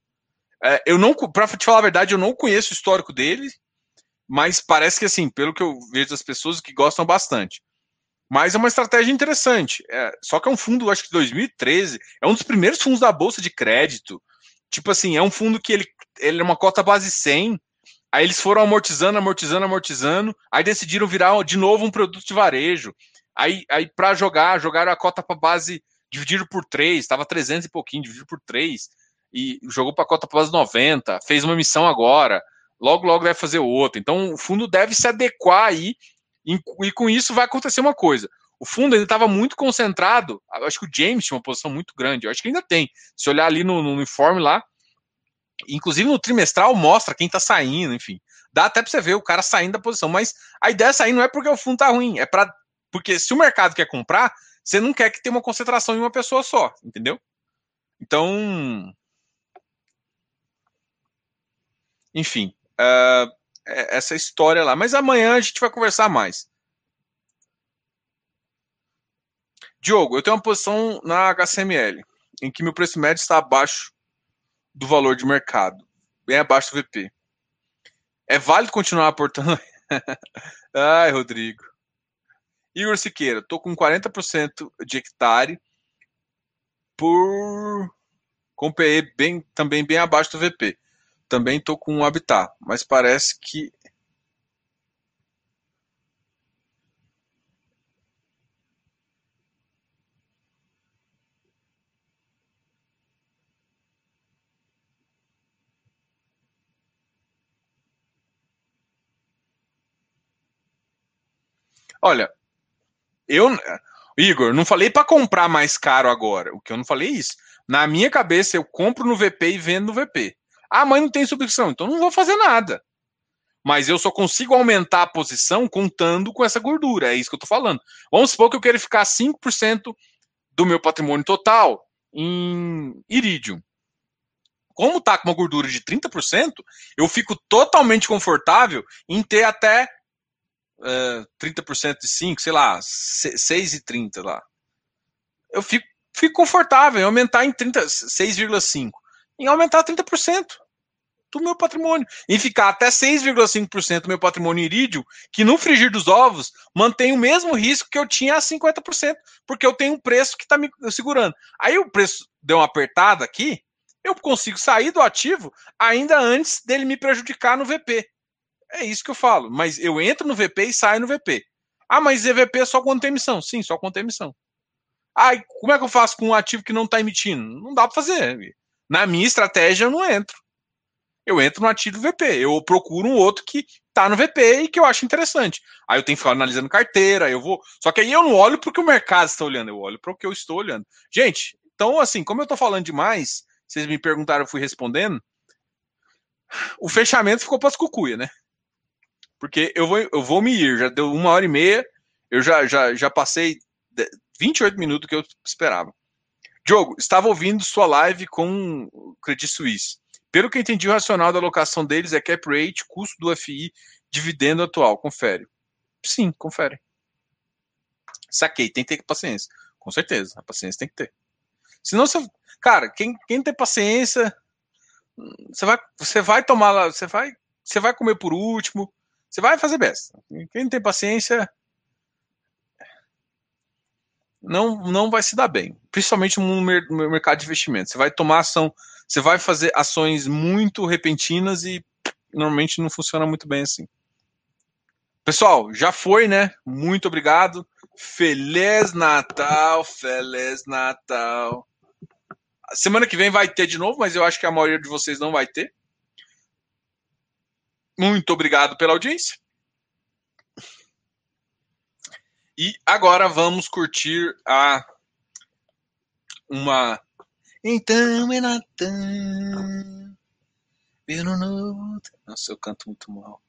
É, eu não, para te falar a verdade, eu não conheço o histórico dele, mas parece que, assim, pelo que eu vejo das pessoas que gostam bastante. Mas é uma estratégia interessante. É, só que é um fundo, acho que 2013, é um dos primeiros fundos da Bolsa de Crédito. Tipo assim, é um fundo que ele, ele é uma cota base 100, aí eles foram amortizando, amortizando, amortizando, aí decidiram virar de novo um produto de varejo. Aí, aí para jogar, jogaram a cota para base dividido por 3, estava 300 e pouquinho, dividido por 3, e jogou para a cota para base 90, fez uma emissão agora, logo, logo deve fazer outra. Então, o fundo deve se adequar aí e, e com isso vai acontecer uma coisa. O fundo ainda estava muito concentrado. Acho que o James tinha uma posição muito grande. Eu acho que ainda tem. Se olhar ali no, no informe lá, inclusive no trimestral mostra quem está saindo, enfim. Dá até para você ver o cara saindo da posição. Mas a ideia é sair não é porque o fundo tá ruim, é para porque se o mercado quer comprar, você não quer que tenha uma concentração em uma pessoa só, entendeu? Então, enfim, uh, essa história lá. Mas amanhã a gente vai conversar mais. Diogo, eu tenho uma posição na HCML, em que meu preço médio está abaixo do valor de mercado, bem abaixo do VP. É válido continuar aportando? Ai, Rodrigo. Igor Siqueira, estou com 40% de hectare por com PE bem, também bem abaixo do VP. Também estou com um Habitat, mas parece que Olha, eu, Igor, não falei para comprar mais caro agora. O que eu não falei é isso. Na minha cabeça, eu compro no VP e vendo no VP. Ah, mas não tem subscrição, então não vou fazer nada. Mas eu só consigo aumentar a posição contando com essa gordura. É isso que eu estou falando. Vamos supor que eu quero ficar 5% do meu patrimônio total em Iridium. Como está com uma gordura de 30%, eu fico totalmente confortável em ter até uh, 30% de 5, sei lá, 6,30 lá. Eu fico, fico confortável em aumentar em 6,5. Em aumentar 30% do meu patrimônio. Em ficar até 6,5% do meu patrimônio irídio, que no frigir dos ovos mantém o mesmo risco que eu tinha a 50%, porque eu tenho um preço que está me segurando. Aí o preço deu uma apertada aqui, eu consigo sair do ativo ainda antes dele me prejudicar no VP. É isso que eu falo. Mas eu entro no VP e saio no VP. Ah, mas EVP é só quando tem emissão. Sim, só quando tem emissão. Ah, como é que eu faço com um ativo que não está emitindo? Não dá para fazer. Na minha estratégia, eu não entro eu entro no ativo VP. Eu procuro um outro que tá no VP e que eu acho interessante. Aí eu tenho que ficar analisando carteira, eu vou. Só que aí eu não olho para o que o mercado está olhando, eu olho para o que eu estou olhando. Gente, então, assim, como eu estou falando demais, vocês me perguntaram, eu fui respondendo. O fechamento ficou para as cucuia, né? Porque eu vou, eu vou me ir, já deu uma hora e meia, eu já, já, já passei 28 minutos que eu esperava. Diogo, estava ouvindo sua live com o Credit Suisse. Pelo que entendi, o racional da alocação deles é cap rate, custo do FI, dividendo atual. Confere. Sim, confere. Saquei, tem que ter paciência. Com certeza, a paciência tem que ter. Senão você. Cara, quem, quem tem paciência. Você vai, você vai tomar lá. Você vai, você vai comer por último. Você vai fazer besta. Quem tem paciência. Não, não vai se dar bem. Principalmente no mercado de investimento. Você vai tomar ação você vai fazer ações muito repentinas e normalmente não funciona muito bem assim. Pessoal, já foi, né? Muito obrigado. Feliz Natal, Feliz Natal. Semana que vem vai ter de novo, mas eu acho que a maioria de vocês não vai ter. Muito obrigado pela audiência. E agora vamos curtir a uma. Então é Natan. Nossa, eu canto muito mal.